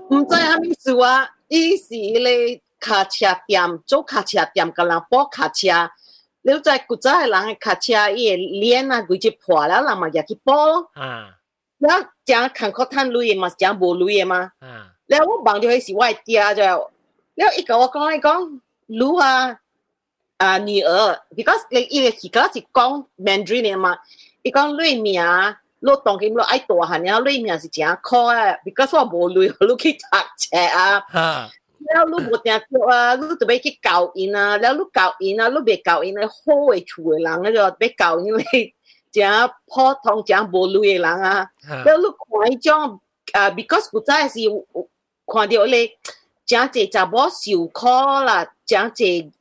唔知虾米事啊？伊是咧卡车店做卡车店，个人包卡车。你知古早嘅人嘅卡车，伊嘅链啊，佢就破了，人嘛也去包咯。啊，然后讲坎坷趁镭嘅嘛，讲无镭嘅嘛。啊，然后我望着佢是我的爹就，然后伊甲我讲，伊讲，卢啊。啊女儿，because 你伊个时间是讲 Mandarin 嘅嘛，伊讲镭名。攞当佢攞爱大汉，然后里面是真苦啊，because 我无累，你去读册啊，然后你无定叫啊，你就要去教因啊，然后你教因啊，你别教因咧好嘅厝嘅人，你就别教因咧真普通真无累嘅人啊，然后你看迄种啊，because 古早是看到咧真济查某受苦啦，真济真济囝啊，无 family planning 安尼款嘅啊。แล้ววันมันจะเกี่ยวแล้ววันมาก็วันเดียวแต่ก็หาลูกตัวไปที่ถักแชร์ละลูกน่า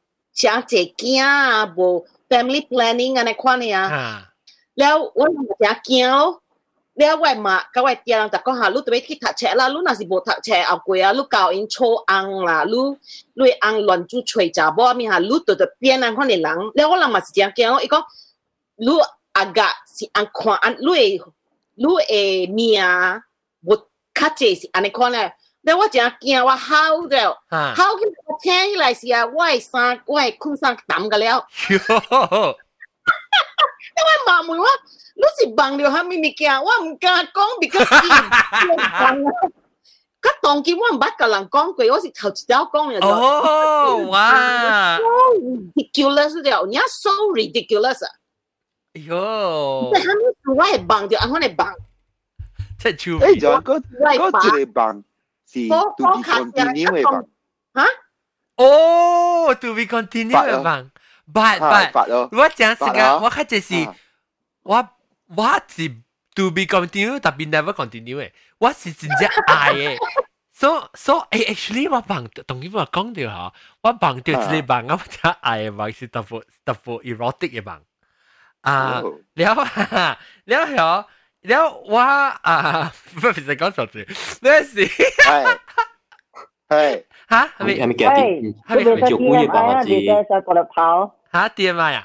สิบถักแชร์เอากุยอ่ะลูกเก่าอินโชอังละลูกลูกอังหล่นจู่ช่วยจ่าบ่มีหาลูกตัวตัวเปลี่ยนอันคนในหลังแล้ววันมาสิจะเกี่ยวอีกก็ลูกอากาศสิอันควาน ลูกลูกเอเมียบุคัดเจสิอันในคนเนี่ยแล้วว่าจะเกี่ยวว่า how เดียว how ที่แท้ที่ไรสิอ่ะว่าไอ้สร้างว่าไอ้คุณสร้างต่ำกันแล้ว因为盲门话，老是盲了下面物件，我唔敢讲，because 佢当见我唔捌甲人讲过，我是头一条讲嘅。哦，哇！ridiculous 了，你 so ridiculous 啊！哎呦！即系我系盲掉，我系盲。即系超。诶，就嗰嗰一个盲 si to vi continuevan. Hả? Oh, to vi continuevan. But but, but 我讲是个，我看这是我我是 to be continue，但 be never continue 诶，我是真正爱诶。So so so actually, what bạn đồng ý với con điều hả? What bạn điều gì bạn không chắc ai mà 诶，actually 我帮同你话讲到哈，我帮到一个帮，我只爱诶帮是 double double erotic 诶帮啊，了了了。แล้วเหแล้วว่าอ่าไม่เป็นสิ่งก่อนสุดสิเนี่ยสิ系系吓系咪系咪嘅啲系咪系咪做古嘢讲我知？在嗰度跑。吓 DMI 啊？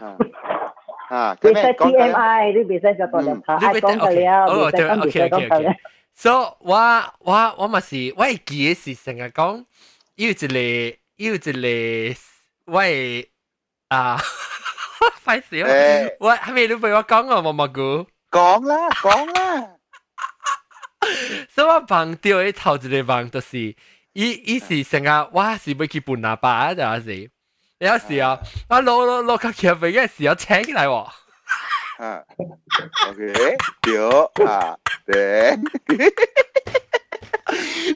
啊，别使 TMI，你别使就嗰度跑，爱讲嘅了，别使讲别使讲嘅。所以我我我咪是我系记嘅是成日讲，要一个要一个我系啊，快死我！我系咪你俾我讲啊，毛毛菇？ 讲啦，讲啦。所以我碰到嘅头一个碰就是，伊伊是成日我是要去半喇叭就系是。有时啊，我攞攞攞个桥俾嘅时候请起嚟喎。啊，OK，屌啊，对。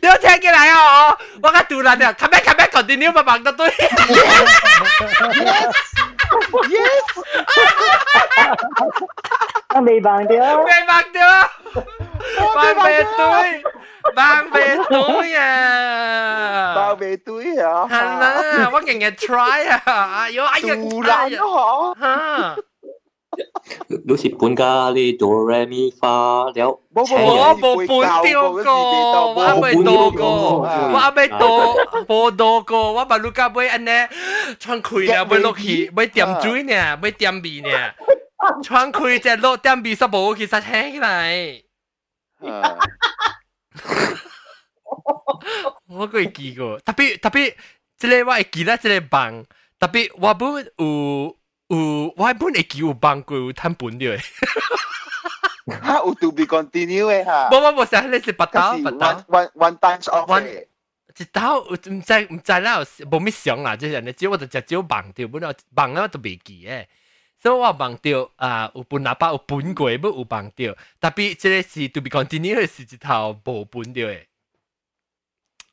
你要请起嚟啊！我我个杜兰啊，come back come back continue 咪bằng得对。 Yes! Ang may bang tiyo? May bang tiyo! Bang về túi, Bang về túi à! Bang về túi hả? Hành á, quá ngày ngày try à! Vô anh Tù lắm hả? Hả? 有時本家呢哆來咪發了，冇冇冇本丟過，我未到過，我未到，冇到過，我把路家杯安尼穿開了，要落去，要點水呢，要點味呢，穿開只落點味煞無去煞聽起來。我個會記過，特別特別，即個我會記得即個房，特別我本有。有我本会记有帮过有摊本的。哈，有 to be continue 嘅哈。冇冇冇，成你是八刀八刀。one one times off。one 一刀唔知唔知啦，冇咩想啦，即系你只我就只少忘掉，本来忘咗都未记嘅。所以我忘掉啊，有本喇叭有本过，不有忘掉。特别即系是 to be continue 嘅是一头冇本掉嘅。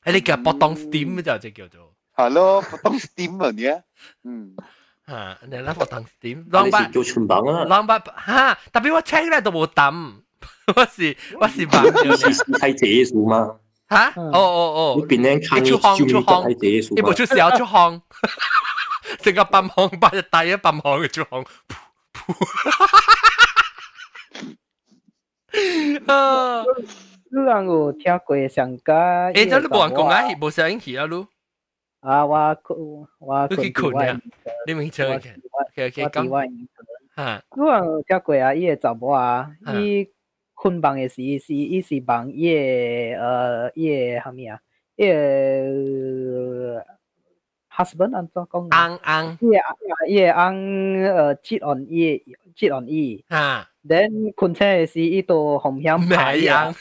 喺你叫波当 steam 就即叫做。Hello，波当 steam 啊你啊，嗯。 嚇，你諗我抌點？浪八叫全抌啊！浪八嚇，但係我青咧都冇抌，我是我是白嘅。係這數嘛？嚇！哦哦哦！你變靚看你就康，你冇出事啊？出康，成個笨康八隻大一笨康嘅出康，啊！你讓我聽過上街。誒，真係冇人講啊，冇聲氣啊，擼。啊，我我我去困啊，你明车去，去去讲。啊，我讲遮贵啊，伊个查某啊，伊困房诶时是伊是房伊个呃伊个虾米啊，伊个 husband 安怎讲？安安，伊个伊个安呃接 on 伊接 on 伊啊，等困车诶时伊都红香拍伊啊，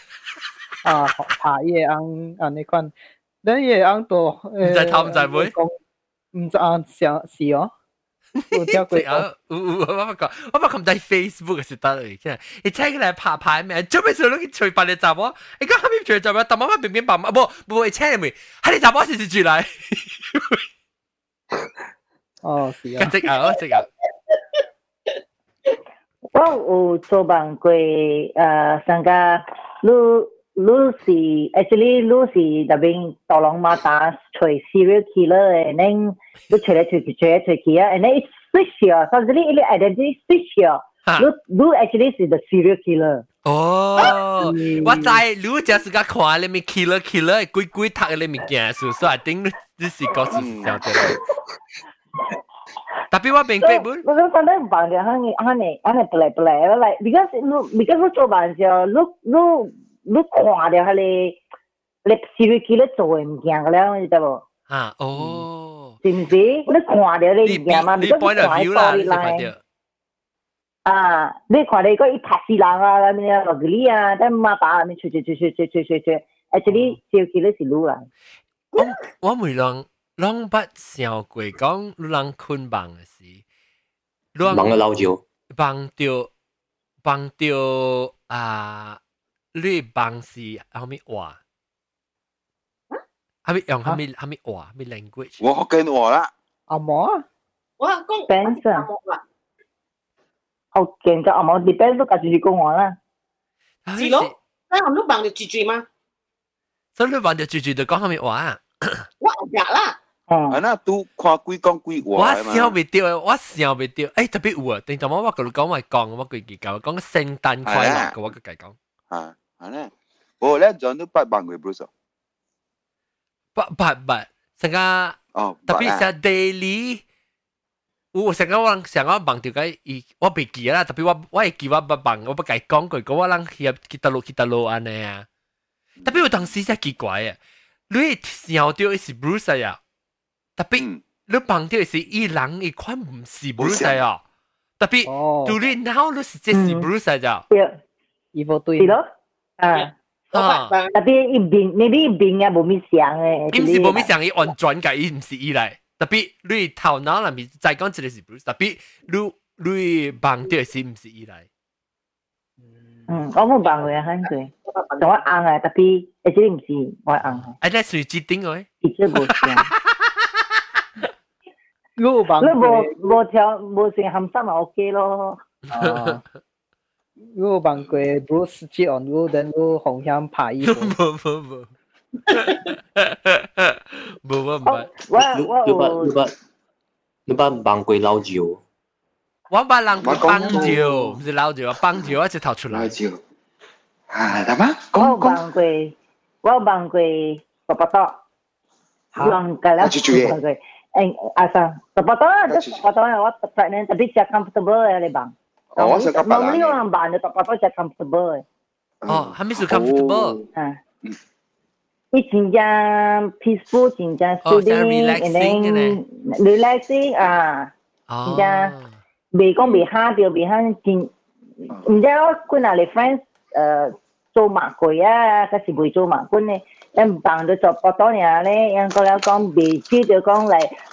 啊拍伊个安安尼款。咱也按多，唔使头唔使尾，唔使按想是哦。有听过啊？有有，我冇讲，我冇看在 Facebook 是得嚟嘅。你睇佢嚟拍牌咩？做咩做到佢吹白你雜喎？你講下面吹雜喎？但媽媽偏偏白啊！不不，你聽未？係你雜喎，是是住嚟。哦，是啊。即啊，即啊。我有做辦過，誒，參加你。Lucy actually Lucy đã lòng mà ta, chơi serial killer eh, eh, and then lu chơi lại chơi chơi chơi kia and then it switch here suddenly it identity switch here Lu Lu actually is the serial killer Oh, ah! what I Lu just got caught. Let me killer killer. Gui gui tag let me guess. So I think this is got to sound. Tapi wa beng pek bun. Because sometimes bang dia hang hang hang pelat pelat like because no because lu coba aja lu lu 你看到迄个你 serial killer 做嘅物件了，你知无？啊哦，是唔是？你看到你物件嘛？你 point of view 啦，你看到。啊！你看到个一拍死人啊，咁样落嗰啲啊，但妈爸咪吹吹吹吹吹吹吹吹，actually serial killer 是路啦。我我每人人捌想过讲，人困梦嘅时，梦嘅老鸟，梦到梦到啊！ 你帮是后面话，后面用后面后面话，后面 language。我学跟我啦。阿嬷，我讲 Benson。我见咗阿嬷，你 Benson 隔住住講我啦。係咯，你含都幫住住住嘛？所以你幫住住住就講後面話啊。我唔識啦。啊，那都看鬼講鬼話我笑未掉，我笑未掉。誒，特別有啊，定就我我佢講咪講，我佢佢講講聖誕快樂，我佢佢講。啊，安尼，无咧全都八万嘅 Bruce，八八八，成個，哦，特別係 daily，我成個我成個忘掉嘅，伊我未記啦，特別我我係記我八萬，我不計講句，我諗佢佢得路佢得路安尼啊，特別我當時真係奇怪啊，你笑掉是 Bruce 啊，特別你忘掉是伊人伊款唔是 Bruce 啊，特別到你 now 你是即是 Bruce 啊，Evil Twin. Sino? Ah. Yeah. Oh. Tapi ibing, maybe ibing ya, bumi siang eh. Im si bumi siang, 伊完全个伊唔是伊来。特别你头脑那边再讲这个是 Bruce，特别你你帮掉是唔是伊来？嗯，我冇帮佢很对，但我硬啊，特别诶，这个唔是我硬啊。哎，那属于指定个。直接冇想。你冇你冇冇条冇成含三咪 OK 咯。有帮过 Bruce 去 on road，然后互相拍衣服。无无无，无我唔係。我我你捌你捌幫過老趙？我捌人幫趙，唔是老趙，幫趙我一頭出來。趙啊，大媽，我幫過，我幫過爸爸刀，幫過啦，幫過。誒，阿生，爸爸刀，just 爸爸刀，我 pregnant，tapi saya comfortable 嚟幫。Oh, oh sa kapalangan. Normally, orang banda tak patut saya comfortable. Ờ, oh, hamis tu comfortable. Ha. Ni cincang peaceful, cincang ờ, soothing. Relaxing then, Relaxing, ah. Oh. Cincang, bề con bề ha, điều bề ha, cincang. Cincang, kun ale friends, uh, so mak koi ya, kasi bui so mak kun ni. Em bằng được cho bao nhiêu này, em có lẽ con bị được con lại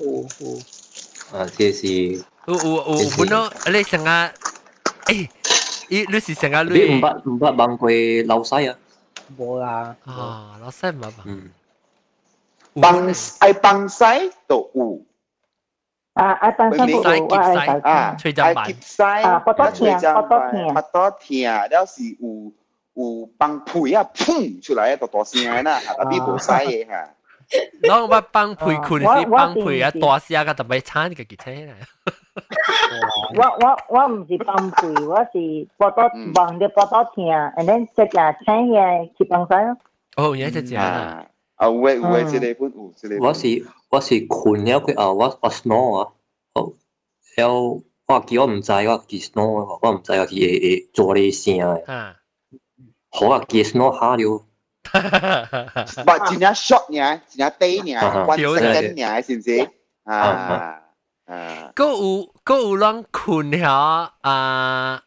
哦哦。啊，这是。有有有，本来你成日，诶，你你是成日你。你唔捌唔捌帮过老细啊？冇啦。啊，老细唔捌。嗯。帮爱帮细都有。啊，爱帮细都有，啊，啊，吹针板。啊，不多听，不多听，不多听，了是有。有放屁啊，砰出来一个大声啦，特别无使嘅 吓。我我放屁困是放屁啊，大声个特别惨嘅吉车嚟。我我我唔是放屁，我是播多放啲播多听，and then 即系听嘢去放晒。哦，而家只啊。啊，喂喂，这里本有，这里。我是我是困了佢啊，我我 snore 啊，哦，有我记我唔知我记 snore，我唔知我记会会做呢声嘅。啊。好啊，guess no 下了。 唔，真系 short 呢，真系低呢，one second 呢，是唔是？啊啊。嗰有嗰有人困下啊，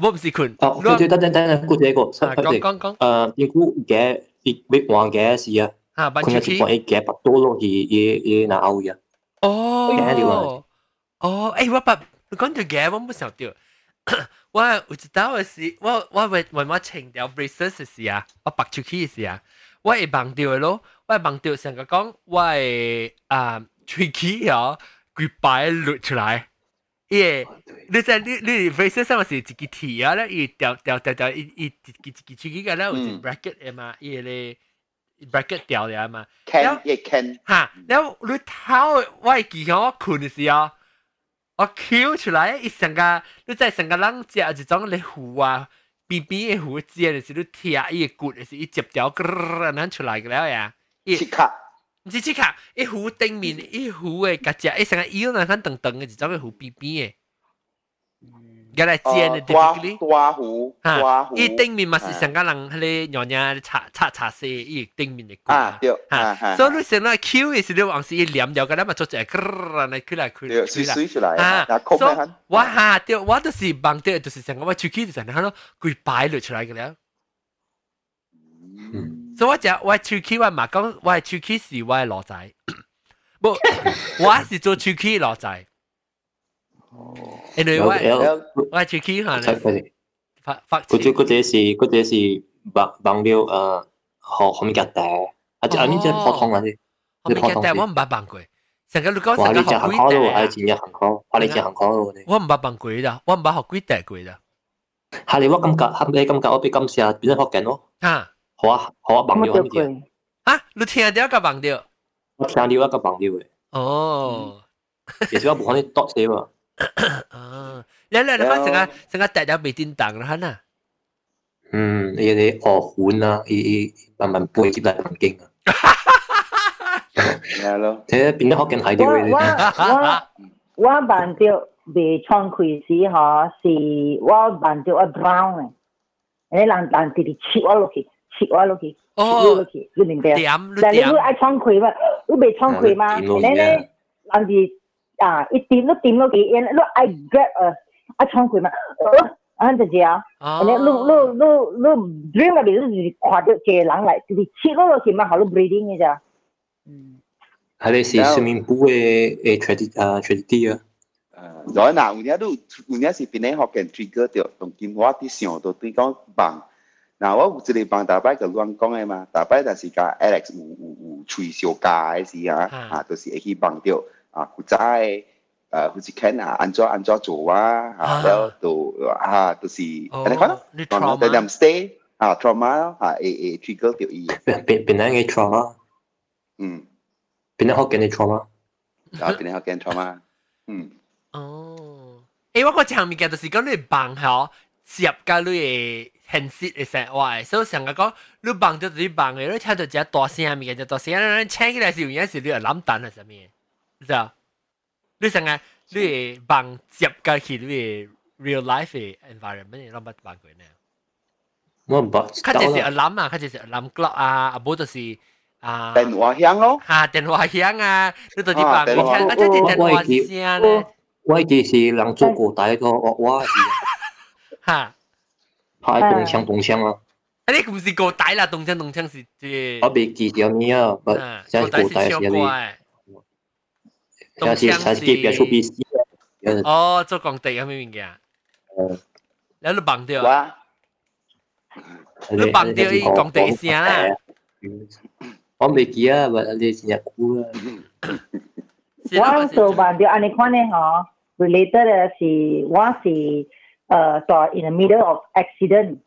我唔是困。哦，对对，等等等等，嗰只个，讲讲讲。诶，应该嘅，亦未换嘅事啊。啊，困下情况，一嘅百多咯，而而而拿out 呀。哦。哦，诶，我把你讲到嘅，我冇想到。 我有知道嘅是，我我為為我清掉 braces 嘅事啊，我拔出去嘅事啊，我會忘掉嘅咯，我會忘掉成個講，我會啊吹氣啊，佢擺落出來，耶！你在你你 braces 上面是自己貼啊，咧一掉掉掉掉一一自己自己吹氣嘅咧，有隻 bracket 嘅嘛，耶咧 bracket 掉咗嘛，，can 也 can 嚇，然後你頭我係記響我困嘅時候。我翘出来，一成个你在成个人食一种你糊啊，边边嘅糊煎嘅时，你贴伊个骨嘅时，伊接条嗰样出来嘅了呀。切卡，唔是切卡，伊糊顶面，伊糊嘅夹只，伊成个腰那肯长长嘅一种嘅糊边边 嘅。原来煎嘅特别啲，大糊，大糊。伊顶面嘛是成个人迄个nhỏ nhỏ擦擦擦色，伊顶面嘅骨。啊，对，啊，所以你成个 Q 嘅时，你往时伊黏咗个，你咪做只嗰嚟开来开来，水水出来啊。所以我吓对，我都是望到，就是成个我手机就成日喺度佢摆落出来嘅了。所以我就我手机我嘛讲，我手机是我嘅罗仔，不，我是做手机罗仔。 因为我我出去下咧，发发嗰只嗰只是嗰只是帮帮了诶学学面夹带，啊即系呢只普通啊啲，学面夹带我唔捌帮过，成个你讲成个学几带，系前日行考，话你前行考咯我唔捌帮过啦，我唔捌学几带过啦。系你我感觉，系你感觉我俾感谢变咗学紧咯。吓，好啊好啊，帮了咁啲。啊，你听到个帮了？我听到一个帮了嘅。哦，其实我冇可能多写喎。 啊，你你你翻成个成个大有未电档啦，吓嗯，你你学款啦，伊伊慢慢背接嚟唔经啊。系咯，即系变得学紧系啲嘅。我我我办掉未创开始嗬，是我办掉一 brown 嘅，你人人哋哋切我落去，切我落去，切我落去，你明白？但系你都爱创开嘛，你未创开嘛？你咧人哋。 à ít tím nó tím nó kì yên nó I grab a a chong quỷ mà ơ anh chị à nên lu lu lu lu dream là gì khóa được chế lắng lại thì chỉ lu lu mà họ lu breathing nghe chưa Adesso swimming pool e, e traditia. Rồi nào, nhà đủ, nhà sĩ bên này họ cần trigger được, đồng kim hóa thì xiong tôi tuy con bằng. Nào, tôi chỉ là bằng đại bái cái loan con em mà, đại là sĩ cả Alex u u u chui xiao cả cái gì à, à, tôi sẽ khi bằng được. 啊，古仔誒，好似 can 啊，安怎安怎做啊，嚇，然後都嚇都是，安尼講咯，講到 them stay 啊，trauma 咯，嚇，會會 trigger 到伊。邊邊邊樣嘅 trauma？嗯，邊樣學緊嘅 trauma？啊，邊樣學緊 trauma？嗯。哦，誒，我嗰隻項物件就是講你放嚇，接甲你嘅現實嘅生活，所以成日講你放就自己放嘅，你聽到只大聲物件就大聲，請起來是有影是你係諗等係啥物？是啊，你成日你嘅棒接甲去你嘅 real life 嘅 environment，你谂乜棒佢呢？我唔白，佢就是 alarm 啊，佢就是 alarm clock 啊，啊，冇就是。啊，电话响咯，吓电话响啊，你到啲棒，你听啊，即系电话声咧。我哋是人做过大个，我我是哈，拍动枪动枪啊！啊，你唔是过大啦，动枪动枪是即我未记咗咩啊，不，真系过大是你， 动枪是系别出必死哦，做工地咁样嘅，你都绑掉啊？你绑掉啲工地声啦？我未记啊，我你成日估啊。我做办掉安尼款咧，嗬。related 嘅是我是呃在 in the middle of accident，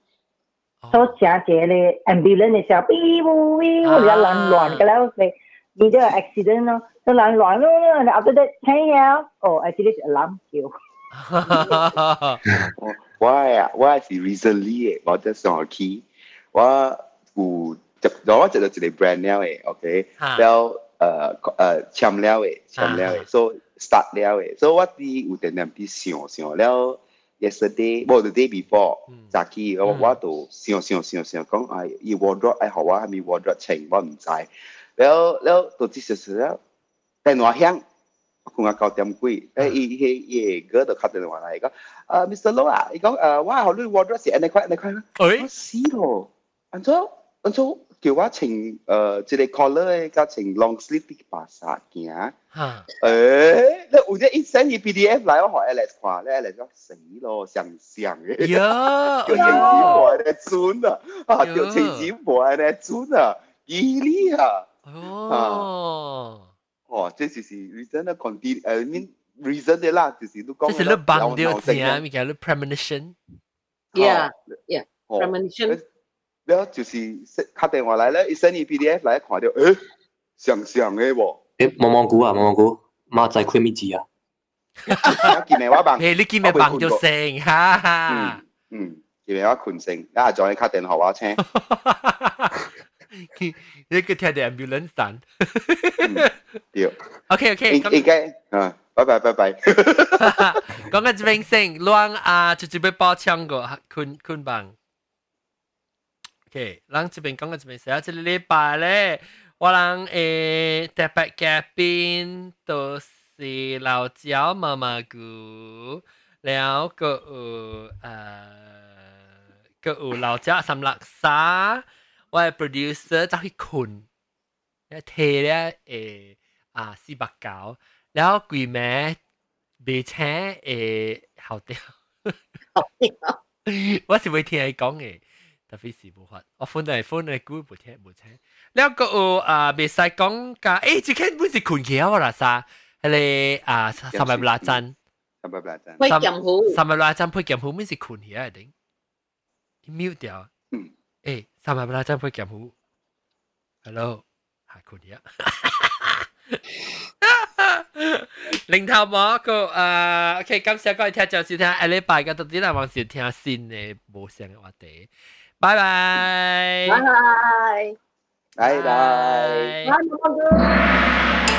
所以正嘅咧 ambulance 嘅时候，哔哔哔，我哋乱乱嘅啦，佢 middle accident 咯，就乱乱咯，你 after that 听呀，哦，actually 系 alarm 叫。我啊，我系 recently 嘅，我在上去，我有就我就系一个 brand 了嘅，OK，然后诶诶签了嘅，签了嘅，所以。start 了诶，所以我啲有点点啲想想了，yesterday，冇 the day before，早起我我都想想想想讲，哎，伊 wardrobe 哎好啊，系咪 wardrobe 清我唔知， แล้วแล้วตัวที่สุดแล้วแต่หนัวแห้งคุณอาเก่าเต็มกุยเอ้ยเฮ้ยเกิดตัวขัดตัวอะไรก็เอ่อมิสเตอร์โลอ่ะอีกก็เอ่อว่าเขาลุยวอร์ดรอปสิอันไหนค่อยอันไหนค่อยเอ้ยสิโลอันเจ้าอันเจ้า叫我穿呃一个 collar 甲穿 long sleeve 啲白衫行。吓！诶，你有只一 send 伊 PDF 来，我学 Alex 看，咧 Alex 讲死咯，上上嘅。呀！叫程子博咧准啊！啊，叫程子博咧准啊！伊利啊！ 哦。哦，这就是 reason 嘅 content，诶，mean reason 嘅啦，就是都讲。这是你绑掉字咪叫你 premonition。Yeah, yeah, premonition。แล้ว就是打电话来咧，一 send 伊 PDF 来看到，诶，上上嘅喎。诶，毛毛菇啊，毛毛菇，马仔开咪字啊。见咩我帮？诶，你见咩帮就成哈。嗯，见咩我困醒，啊，再打电话我请。 你个听到 ambulance 单。对。OK OK。应该啊，拜拜拜拜。讲紧明星乱啊，直接被爆枪个困困帮。OK，咱这边讲嘅这边写，这个礼拜咧，我人诶特别嘉宾都是老椒妈妈姑，แล้วก็有诶ก็有老椒สำหรับซา 我的 producer 走去困，摕了诶啊四百九，然後鬼妹未請誒好掉，好掉，我是會聽你講嘅，特別是冇法，我本來本來估冇聽冇請，然後個啊未使講噶，誒最近本是困起啊啦啥，係你啊三百八針，三百八針，配劍虎，三百八針配劍虎本是困起啊定，mute 掉，嗯，誒。三百八 trăm phải kiểm hữu hello hạ khổ đĩa 零頭冇個誒，OK，感謝各位聽眾收聽，下禮拜嘅到底係還是聽新嘅無聲嘅話題，拜拜，拜拜，拜拜，拜拜。